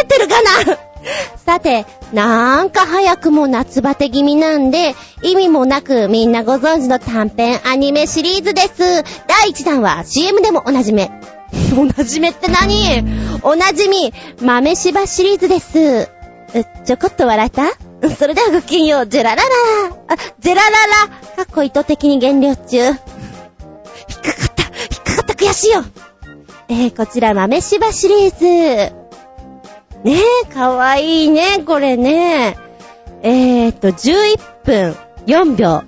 えてるかな？さて、なんか早くも夏バテ気味なんで、意味もなくみんなご存知の短編アニメシリーズです。第1弾は CM でもおなじみ。おなじみって何？おなじみ、豆柴シリーズです。ちょこっと笑った？それではごきげんよう、ジェラララあ、ジェラララかっこ意図的に減量中。引っかかった、引っかかった悔しいよ。えー、こちら豆柴シリーズ。ねえ、かわいいね、これね。えーと、11分4秒。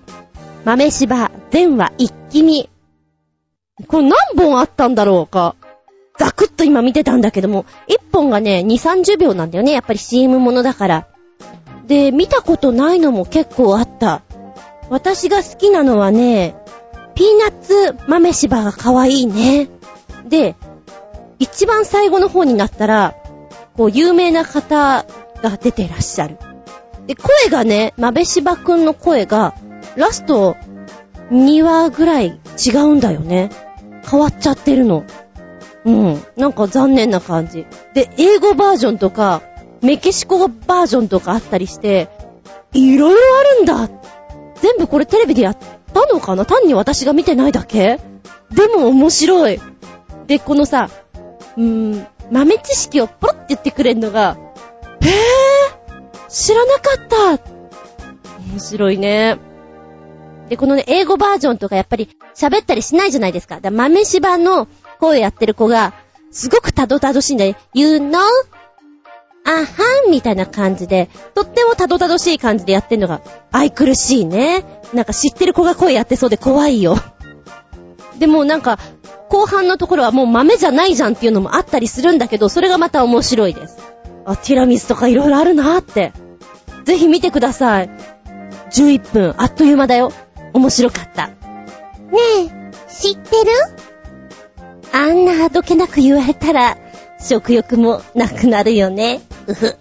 豆柴、全話一気見。これ何本あったんだろうか。ザクッと今見てたんだけども、1本がね、2、30秒なんだよね。やっぱり CM ものだから。で、見たことないのも結構あった。私が好きなのはね、ピーナッツ豆柴が可愛いね。で、一番最後の方になったら、こう、有名な方が出てらっしゃる。で、声がね、豆柴くんの声が、ラスト2話ぐらい違うんだよね。変わっちゃってるの。うん。なんか残念な感じ。で、英語バージョンとか、メキシコバージョンとかあったりして、いろいろあるんだ。全部これテレビでやったのかな？単に私が見てないだけ？でも面白い。で、このさ、うーん、豆知識をポロって言ってくれるのが、へぇー、知らなかった。面白いね。で、このね、英語バージョンとかやっぱり喋ったりしないじゃないですか。だ豆柴の声やってる子が、すごくたどたどしいんだよ。You know? あはんみたいな感じで、とってもたどたどしい感じでやってんのが、愛くるしいね。なんか知ってる子が声やってそうで怖いよ。でもなんか、後半のところはもう豆じゃないじゃんっていうのもあったりするんだけど、それがまた面白いです。あ、ティラミスとか色々あるなーって。ぜひ見てください。11分、あっという間だよ。面白かった。ねえ、知ってる？あんなあどけなく言われたら、食欲もなくなるよね。うふ。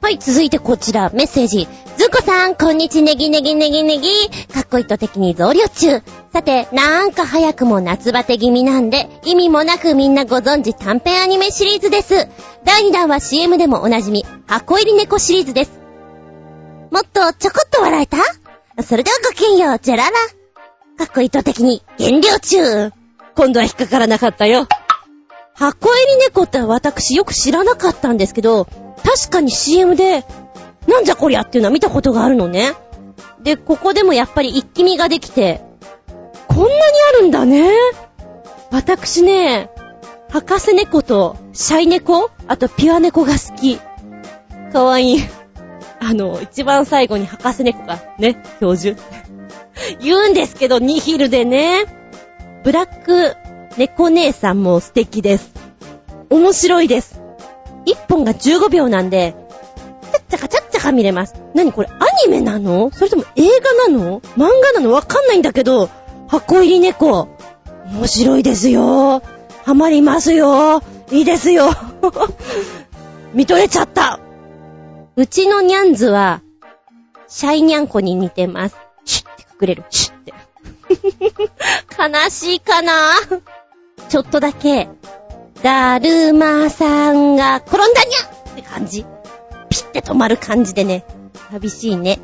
はい、続いてこちら、メッセージ。ずんこさん、こんにちネギネギネギネギ。かっこ糸的に増量中。さて、なんか早くも夏バテ気味なんで、意味もなくみんなご存知短編アニメシリーズです。第2弾は CM でもおなじみ、箱入り猫シリーズです。もっとちょこっと笑えた？それではごきげんよう、じゃらら。かっこ糸的に減量中。今度は引っかからなかったよ。箱入り猫って私よく知らなかったんですけど、確かに CM で、なんじゃこりゃっていうのは見たことがあるのね。で、ここでもやっぱり一気見ができて、こんなにあるんだね。私ね、博士猫とシャイ猫あとピュア猫が好き。かわいい。あの、一番最後に博士猫がね、教授。言うんですけど、ニヒルでね。ブラック猫姉さんも素敵です。面白いです。一本が15秒なんで、ちゃっちゃかちゃっちゃか見れます。なにこれアニメなの？それとも映画なの？漫画なの？わかんないんだけど、箱入り猫。面白いですよ。ハマりますよ。いいですよ。見とれちゃった。うちのニャンズは、シャイニャンコに似てます。シュッて隠れる。シュッて。悲しいかなちょっとだけ、だるまさんが転んだにゃって感じ。ピッて止まる感じでね。寂しいね。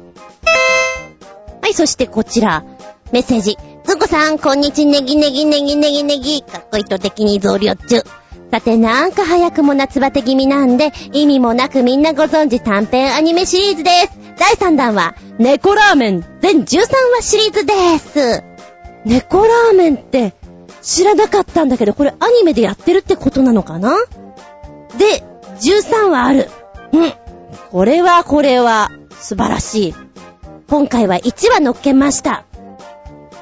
はい、そしてこちら。メッセージ。ずこさん、こんにちネギネギネギネギネギ。かっこいいと的に増量中。さて、なんか早くも夏バテ気味なんで、意味もなくみんなご存知短編アニメシリーズです。第3弾は、猫ラーメン全13話シリーズです。猫ラーメンって、知らなかったんだけど、これアニメでやってるってことなのかな？で、13話ある。うん。これはこれは、素晴らしい。今回は1話乗っけました。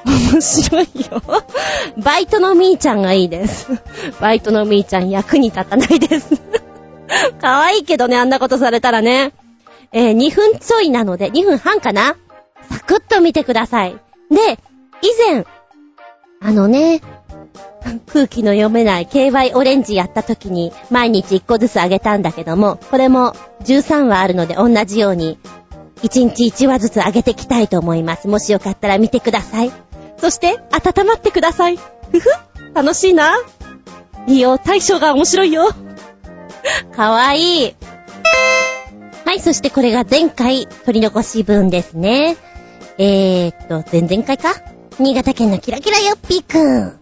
面白いよ。バイトのみーちゃんがいいです。バイトのみーちゃん役に立たないです可愛いけどね、あんなことされたらね。えー、2分ちょいなので、2分半かな？サクッと見てください。で、以前、あのね、空気の読めない KY オレンジやった時に毎日1個ずつあげたんだけども、これも13話あるので同じように1日1話ずつあげていきたいと思います。もしよかったら見てください。そして、温まってください。ふふ、楽しいな。いいよ、大将が面白いよ。かわいい。はい、そしてこれが前回取り残し分ですね。えーっと、前々回か？新潟県のキラキラヨッピーくん。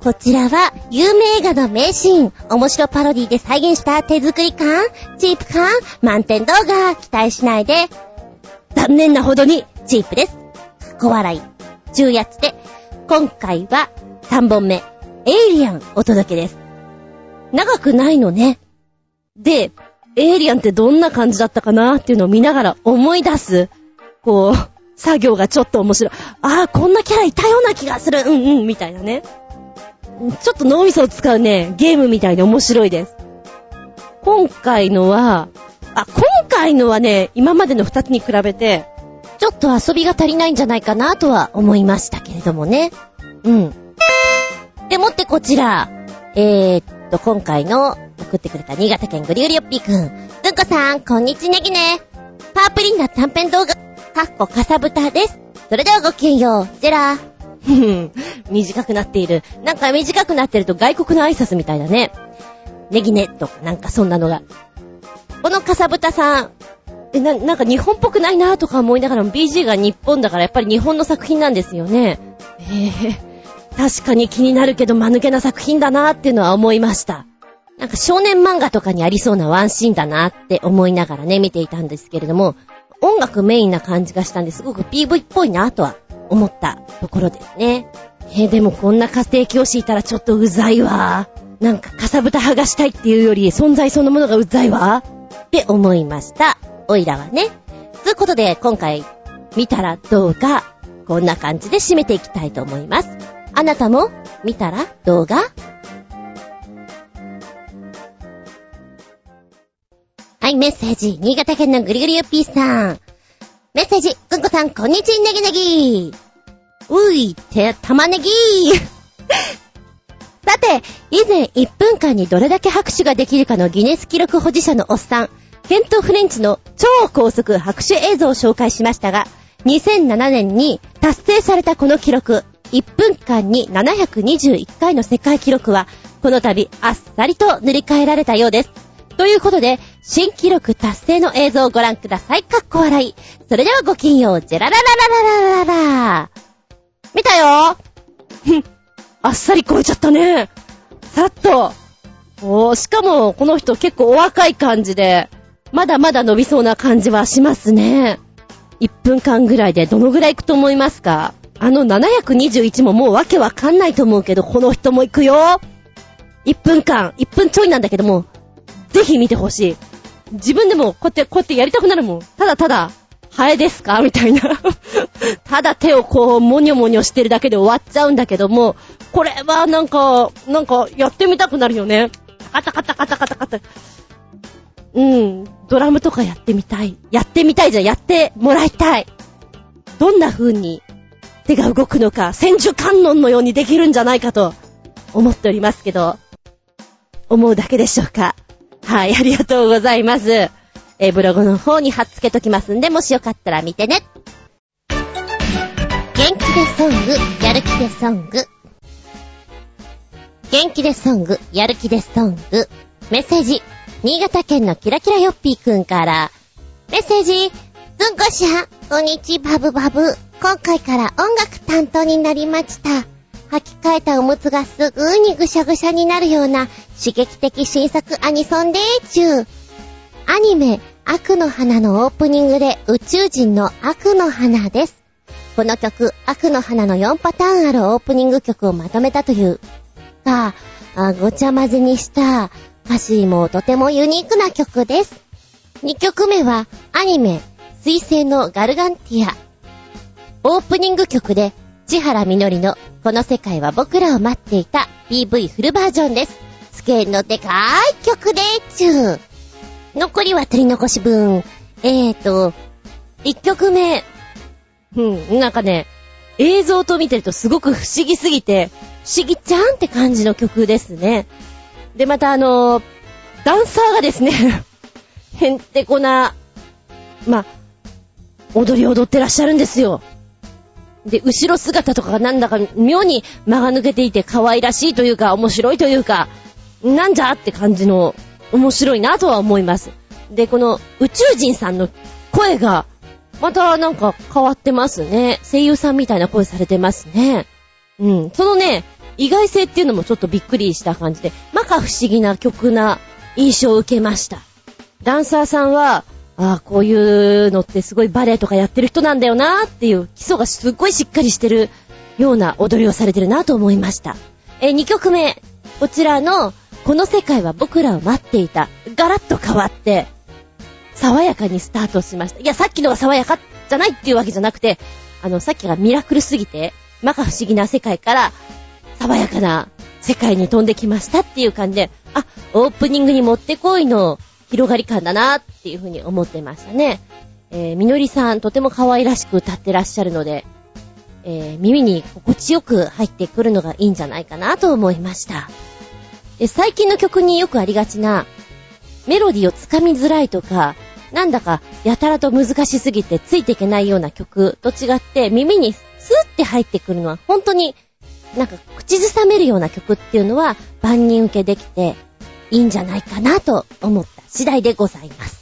こちらは、有名映画の名シーン、面白パロディで再現した手作り感、チープ感、満点動画、期待しないで。残念なほどに、チープです。小笑い。10やつで、今回は3本目、エイリアンお届けです。長くないのね。で、エイリアンってどんな感じだったかなっていうのを見ながら思い出す。こう、作業がちょっと面白い。ああ、こんなキャラいたような気がする。うんうん、みたいなね。ちょっと脳みそを使うね、ゲームみたいで面白いです。今回のは、あ、今回のはね、今までの二つに比べて、ちょっと遊びが足りないんじゃないかなとは思いましたけれどもね。うん。でもってこちら、えー、っと、今回の送ってくれた新潟県グリグリよっぴーくん。うんこさん、こんにちねぎね。パープリンな短編動画、かっこかさぶたです。それではごきげんよう。ジェラー。短くなっている。なんか短くなってると外国の挨拶みたいだね。ネギネとかなんかそんなのが。このかさぶたさん、え、な、なんか日本っぽくないなとか思いながらも BG が日本だからやっぱり日本の作品なんですよね。えー、確かに気になるけど間抜けな作品だなっていうのは思いました。なんか少年漫画とかにありそうなワンシーンだなって思いながらね、見ていたんですけれども、音楽メインな感じがしたんですごく PV っぽいなとは思ったところですね。えー、でもこんな家庭教師いたらちょっとうざいわ。なんかかさぶた剥がしたいっていうより存在そのものがうざいわ。って思いました。おいらはね。ということで今回見たら動画、こんな感じで締めていきたいと思います。あなたも見たら動画？はい、メッセージ。新潟県のぐりぐりよっぴーさん。メッセージ。くんこさん、こんにちは、ネギネギ。うい、て、玉ねぎ。さて、以前1分間にどれだけ拍手ができるかのギネス記録保持者のおっさん、ケント・フレンチの超高速拍手映像を紹介しましたが、2007年に達成されたこの記録、1分間に721回の世界記録は、この度あっさりと塗り替えられたようです。ということで、新記録達成の映像をご覧ください。かっこ笑い。それではごきんよう、ジェラララララララ見たよふん。あっさり超えちゃったね。さっと。おー、しかも、この人結構お若い感じで、まだまだ伸びそうな感じはしますね。1分間ぐらいでどのぐらい行くと思いますか？あの721ももうわけわかんないと思うけど、この人も行くよ !1 分間、1分ちょいなんだけども、ぜひ見てほしい。自分でもこうやって、こうやってやりたくなるもん。ただただ、ハエですか？みたいな。ただ手をこう、もにょもにょしてるだけで終わっちゃうんだけども、これはなんか、なんか、やってみたくなるよね。カタカタカタカタカタ。うん、ドラムとかやってみたい。やってみたいじゃん、やってもらいたい。どんな風に手が動くのか、千手観音のようにできるんじゃないかと思っておりますけど、思うだけでしょうか。はい、ありがとうございます。え、ブログの方に貼っつけときますんで、もしよかったら見てね。元気でソング、やる気でソング。元気でソング、やる気でソング。メッセージ、新潟県のキラキラヨッピーくんから、メッセージ、ずんこしゃ、こんにちバブバブ。今回から音楽担当になりました。履き替えたおむつがすぐにぐしゃぐしゃになるような刺激的新作アニソンでーちゅー。アニメ、悪の花のオープニングで宇宙人の悪の花です。この曲、悪の花の4パターンあるオープニング曲をまとめたというが、ごちゃ混ぜにした歌詞もとてもユニークな曲です。2曲目はアニメ、水星のガルガンティア。オープニング曲で千原みのりのこの世界は僕らを待っていた PV フルバージョンです。スケールのでかい曲でちゅー。残りは取り残し分。えーと、1曲目。うん、なんかね、映像と見てるとすごく不思議すぎて、不思議ちゃんって感じの曲ですね。で、またあのー、ダンサーがですね へんてこな、ま踊り踊ってらっしゃるんですよ。で、後ろ姿とかがなんだか妙に間が抜けていて可愛らしいというか、面白いというか、なんじゃって感じの、面白いなとは思います。で、この宇宙人さんの声が、またなんか変わってますね。声優さんみたいな声されてますね。うん。そのね、意外性っていうのもちょっとびっくりした感じで、まか不思議な曲な印象を受けました。ダンサーさんは、ああ、こういうのってすごいバレエとかやってる人なんだよなっていう基礎がすっごいしっかりしてるような踊りをされてるなと思いました。え、2曲目。こちらの、この世界は僕らを待っていた。ガラッと変わって、爽やかにスタートしました。いや、さっきのが爽やかじゃないっていうわけじゃなくて、あの、さっきがミラクルすぎて、まか不思議な世界から、爽やかな世界に飛んできましたっていう感じで、あ、オープニングにもってこいの広がり感だなっていうふうに思ってましたね。えー、みのりさんとても可愛らしく歌ってらっしゃるので、えー、耳に心地よく入ってくるのがいいんじゃないかなと思いました。で最近の曲によくありがちな、メロディーをつかみづらいとか、なんだかやたらと難しすぎてついていけないような曲と違って耳にスーって入ってくるのは本当になんか口ずさめるような曲っていうのは万人受けできていいんじゃないかなと思った次第でございます。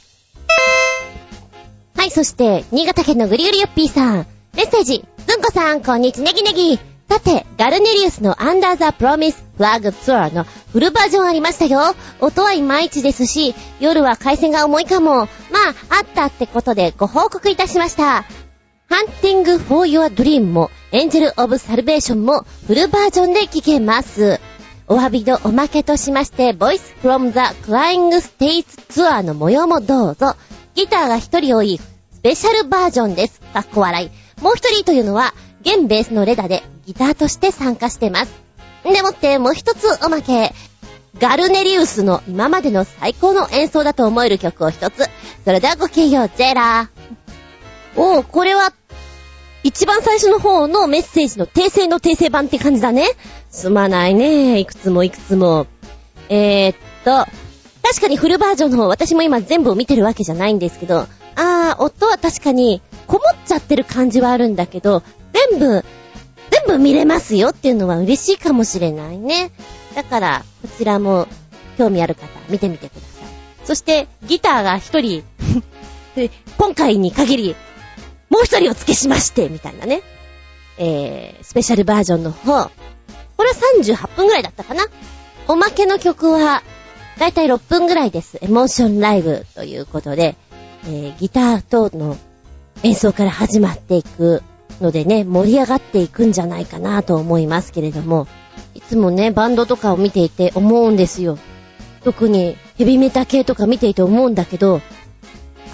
はい、そして、新潟県のグリグリヨッピーさん。メッセージ。ずんこさん、こんにちネギネギ。さて、ガルネリウスのアンダーザプロミスフラッグツアーのフルバージョンありましたよ。音はいまいちですし、夜は回線が重いかも。まあ、あったってことでご報告いたしました。Hunting for Your Dream も、Angel of Salvation もフルバージョンで聴けます。お詫びのおまけとしまして、Voice from the Crying States ツアーの模様もどうぞ。ギターが一人多いスペシャルバージョンです。かっこ笑い。もう一人というのは、現ベースのレダでギターとして参加してます。でもってもう一つおまけ。ガルネリウスの今までの最高の演奏だと思える曲を一つ。それではごきげんよう、ジェラー。おー、これは、一番最初の方のメッセージの訂正の訂正版って感じだね。すまないね。いくつもいくつも。えー、っと、確かにフルバージョンの方、私も今全部を見てるわけじゃないんですけど、あー、音は確かに、こもっちゃってる感じはあるんだけど、全部、全部見れますよっていうのは嬉しいかもしれないね。だから、こちらも、興味ある方、見てみてください。そして、ギターが一人 今回に限り、もう一人お付けしまして、みたいなね。えー、スペシャルバージョンの方。これは38分ぐらいだったかなおまけの曲は、だいたい6分ぐらいです。エモーションライブということで、えー、ギターとの演奏から始まっていくのでね、盛り上がっていくんじゃないかなと思いますけれども、いつもね、バンドとかを見ていて思うんですよ。特にヘビメタ系とか見ていて思うんだけど、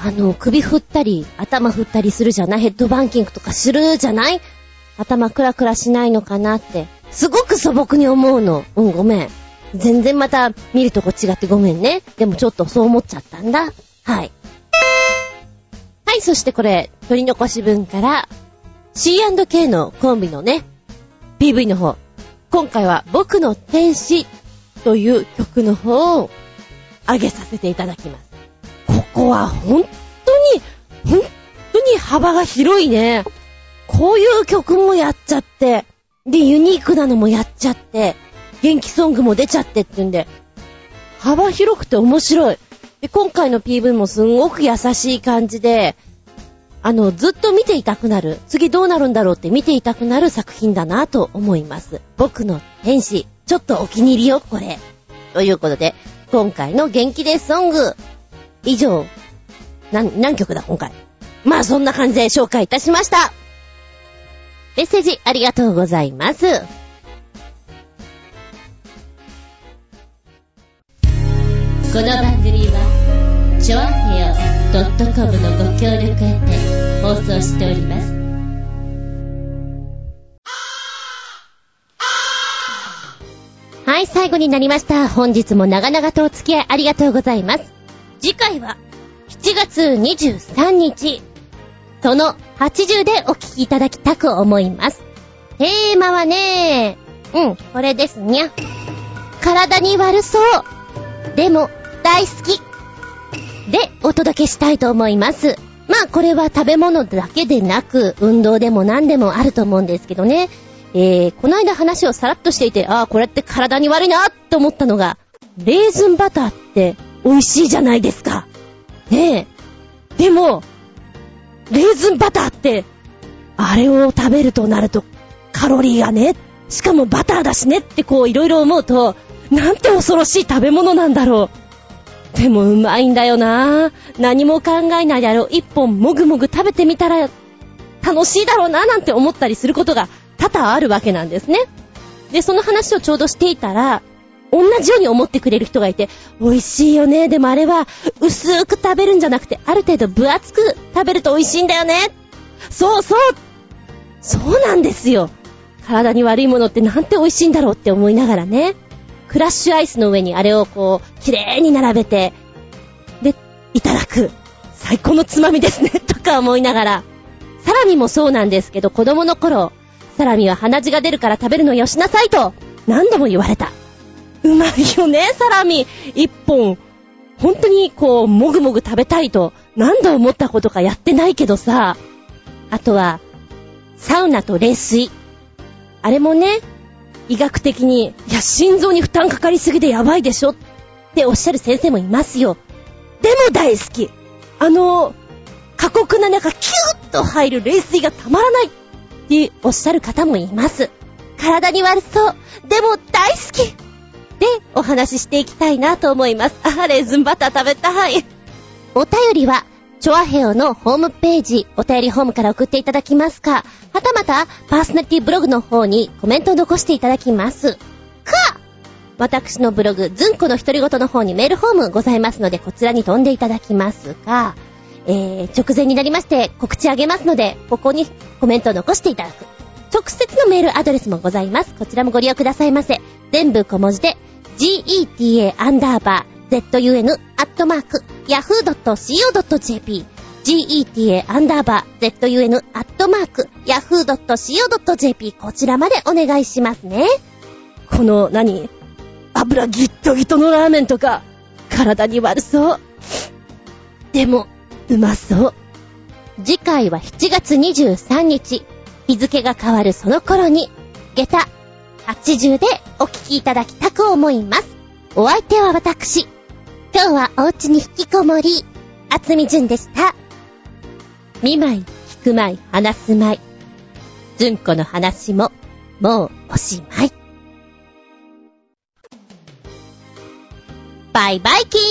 あの、首振ったり、頭振ったりするじゃない？ヘッドバンキングとかするじゃない？頭クラクラしないのかなって、すごく素朴に思うの。うん、ごめん。全然また見るとこ違ってごめんね。でもちょっとそう思っちゃったんだ。はい。はい、そしてこれ、取り残し分から、C&K のコンビのね、PV の方。今回は僕の天使という曲の方を上げさせていただきます。ここは本当に、本当に幅が広いね。こういう曲もやっちゃって、で、ユニークなのもやっちゃって、元気ソングも出ちゃってってんで、幅広くて面白い。で、今回の PV もすんごく優しい感じで、あの、ずっと見ていたくなる、次どうなるんだろうって見ていたくなる作品だなと思います。僕の天使、ちょっとお気に入りよ、これ。ということで、今回の元気でソング、以上、何、何曲だ、今回。まあ、そんな感じで紹介いたしました。メッセージありがとうございます。この番組は、ちょあへよ .com のご協力へて放送しております。はい、最後になりました。本日も長々とお付き合いありがとうございます。次回は、7月23日、その80でお聞きいただきたく思います。テーマはね、うん、これですにゃ。体に悪そう。でも、大好きでお届けしたいと思います。まあこれは食べ物だけでなく、運動でも何でもあると思うんですけどね。えー、この間話をさらっとしていて、ああ、これって体に悪いなって思ったのが、レーズンバターって美味しいじゃないですか。ねえ。でも、レーズンバターって、あれを食べるとなると、カロリーがね、しかもバターだしねってこういろいろ思うと、なんて恐ろしい食べ物なんだろう。でもうまいんだよな何も考えないであろう一本もぐもぐ食べてみたら楽しいだろうななんて思ったりすることが多々あるわけなんですね。で、その話をちょうどしていたら、同じように思ってくれる人がいて、美味しいよね。でもあれは、薄く食べるんじゃなくて、ある程度分厚く食べると美味しいんだよね。そうそうそうなんですよ。体に悪いものってなんて美味しいんだろうって思いながらね。クラッシュアイスの上にあれをこう、綺麗に並べて、で、いただく。最高のつまみですね、とか思いながら。さらにもそうなんですけど、子供の頃、サラミは鼻血が出るから食べるのよしなさいと、何度も言われた。うまいよね、サラミ。一本。本当にこう、もぐもぐ食べたいと、何度思ったことかやってないけどさ。あとは、サウナと冷水。あれもね、医学的に、いや、心臓に負担かかりすぎでやばいでしょっておっしゃる先生もいますよ。でも大好き。あの、過酷な中、キューッと入る冷水がたまらないっておっしゃる方もいます。体に悪そう。でも大好き。で、お話ししていきたいなと思います。あ、レーズンバター食べたい。お便りは、チョアヘオのホームページ、お便りホームから送っていただきますか、はたまた、パーソナリティブログの方にコメントを残していただきます。か私のブログ、ズンコの独り言の方にメールフォームございますので、こちらに飛んでいただきますが、えー、直前になりまして告知あげますので、ここにコメントを残していただく。直接のメールアドレスもございます。こちらもご利用くださいませ。全部小文字で、geta アンダーバー zun アットマーク yahoo.co.jp geta アンダーバー zun アットマーク yahoo.co.jp こちらまでお願いしますね。この何、油ギットギトのラーメンとか、体に悪そう。でも、うまそう。次回は7月23日、日付が変わるその頃に、下駄80でお聞きいただきたく思います。お相手は私、今日はお家に引きこもり、厚み純でした。見舞い、聞く舞い、話す舞い。純子の話も、もうおしまい。バイバイキーン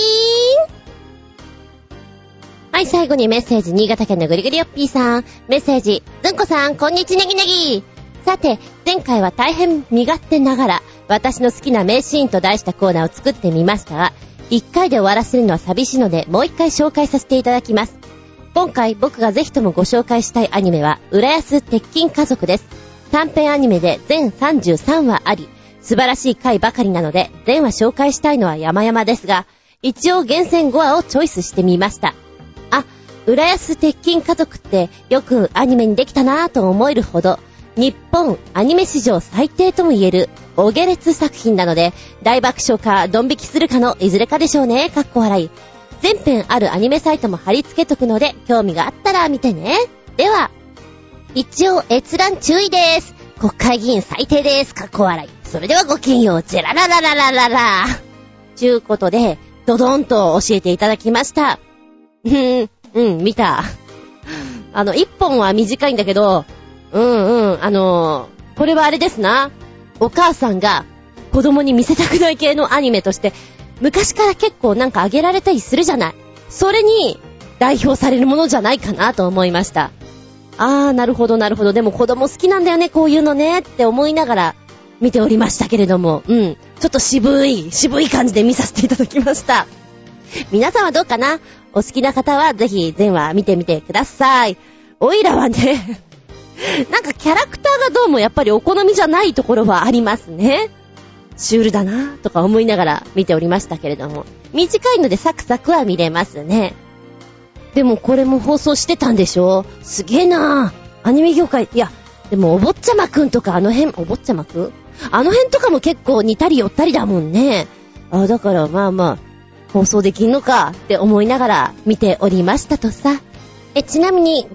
はい、最後にメッセージ、新潟県のぐりぐりよっぴーさん。メッセージ、ずんこさん、こんにちねぎねぎ。さて、前回は大変身勝手ながら、私の好きな名シーンと題したコーナーを作ってみましたが、一回で終わらせるのは寂しいので、もう一回紹介させていただきます。今回僕がぜひともご紹介したいアニメは、浦安鉄筋家族です。短編アニメで全33話あり、素晴らしい回ばかりなので、全話紹介したいのは山々ですが、一応厳選5話をチョイスしてみました。あ、浦安鉄筋家族ってよくアニメにできたなぁと思えるほど、日本アニメ史上最低とも言える、お下劣作品なので、大爆笑か、ドン引きするかのいずれかでしょうね、かっこ笑い。全編あるアニメサイトも貼り付けとくので、興味があったら見てね。では、一応閲覧注意です。国会議員最低です。かっこ笑い。それではごきげんよう、ジェラララララララ。ちゅうことで、ドドンと教えていただきました。うん、うん、見た。あの、一本は短いんだけど、うんうん、あのー、これはあれですな。お母さんが子供に見せたくない系のアニメとして、昔から結構なんかあげられたりするじゃない。それに代表されるものじゃないかなと思いました。あー、なるほどなるほど。でも子供好きなんだよね、こういうのねって思いながら見ておりましたけれども、うん。ちょっと渋い、渋い感じで見させていただきました。皆さんはどうかな？お好きな方はぜひ全話見てみてください。おいらはね なんかキャラクターがどうもやっぱりお好みじゃないところはありますね。シュールだなとか思いながら見ておりましたけれども。短いのでサクサクは見れますね。でもこれも放送してたんでしょ？すげえなアニメ業界、いや、でもお坊ちゃまくんとかあの辺、お坊ちゃまくん？あの辺とかも結構似たり寄ったりだもんね。あ、だからまあまあ、放送できんのかって思いながら見ておりましたとさ。え、ちなみに、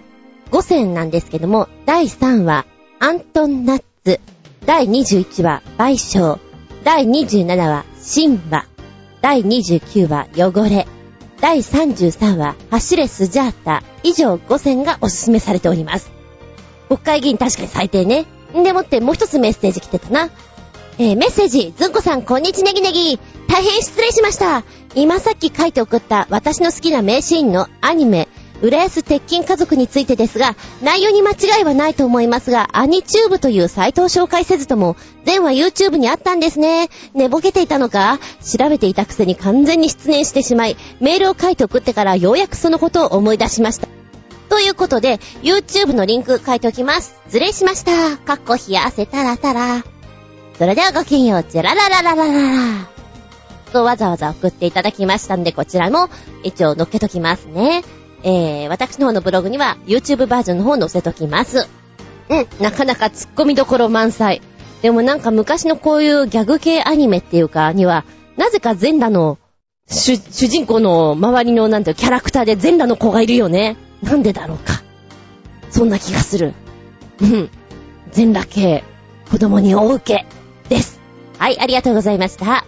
5選なんですけども、第3話、アントンナッツ、第21話、賠償、第27話、神話、第29話、汚れ、第33話、走れスジャータ、以上5選がおすすめされております。国会議員確かに最低ね。んでもってもう一つメッセージ来てたな。えー、メッセージ、ずんこさん、こんにちネギネギ。大変失礼しました。今さっき書いて送った私の好きな名シーンのアニメ、浦安鉄筋家族についてですが、内容に間違いはないと思いますが、アニチューブというサイトを紹介せずとも、前は YouTube にあったんですね。寝ぼけていたのか調べていたくせに完全に失念してしまい、メールを書いて送ってからようやくそのことを思い出しました。ということで、YouTube のリンク書いておきます。ずれしました。かっこ冷やせたらたら。それではごきげんよう、ジェラララララララ。とわざわざ送っていただきましたんで、こちらも一応載っけときますね。えー、私の方のブログには YouTube バージョンの方載せときます。うん、なかなか突っ込みどころ満載。でもなんか昔のこういうギャグ系アニメっていうかには、なぜか全裸の主主人公の周りのなんていうキャラクターで全裸の子がいるよね。なんでだろうか。そんな気がする。うん。全裸系、子供に大受けです。はい、ありがとうございました。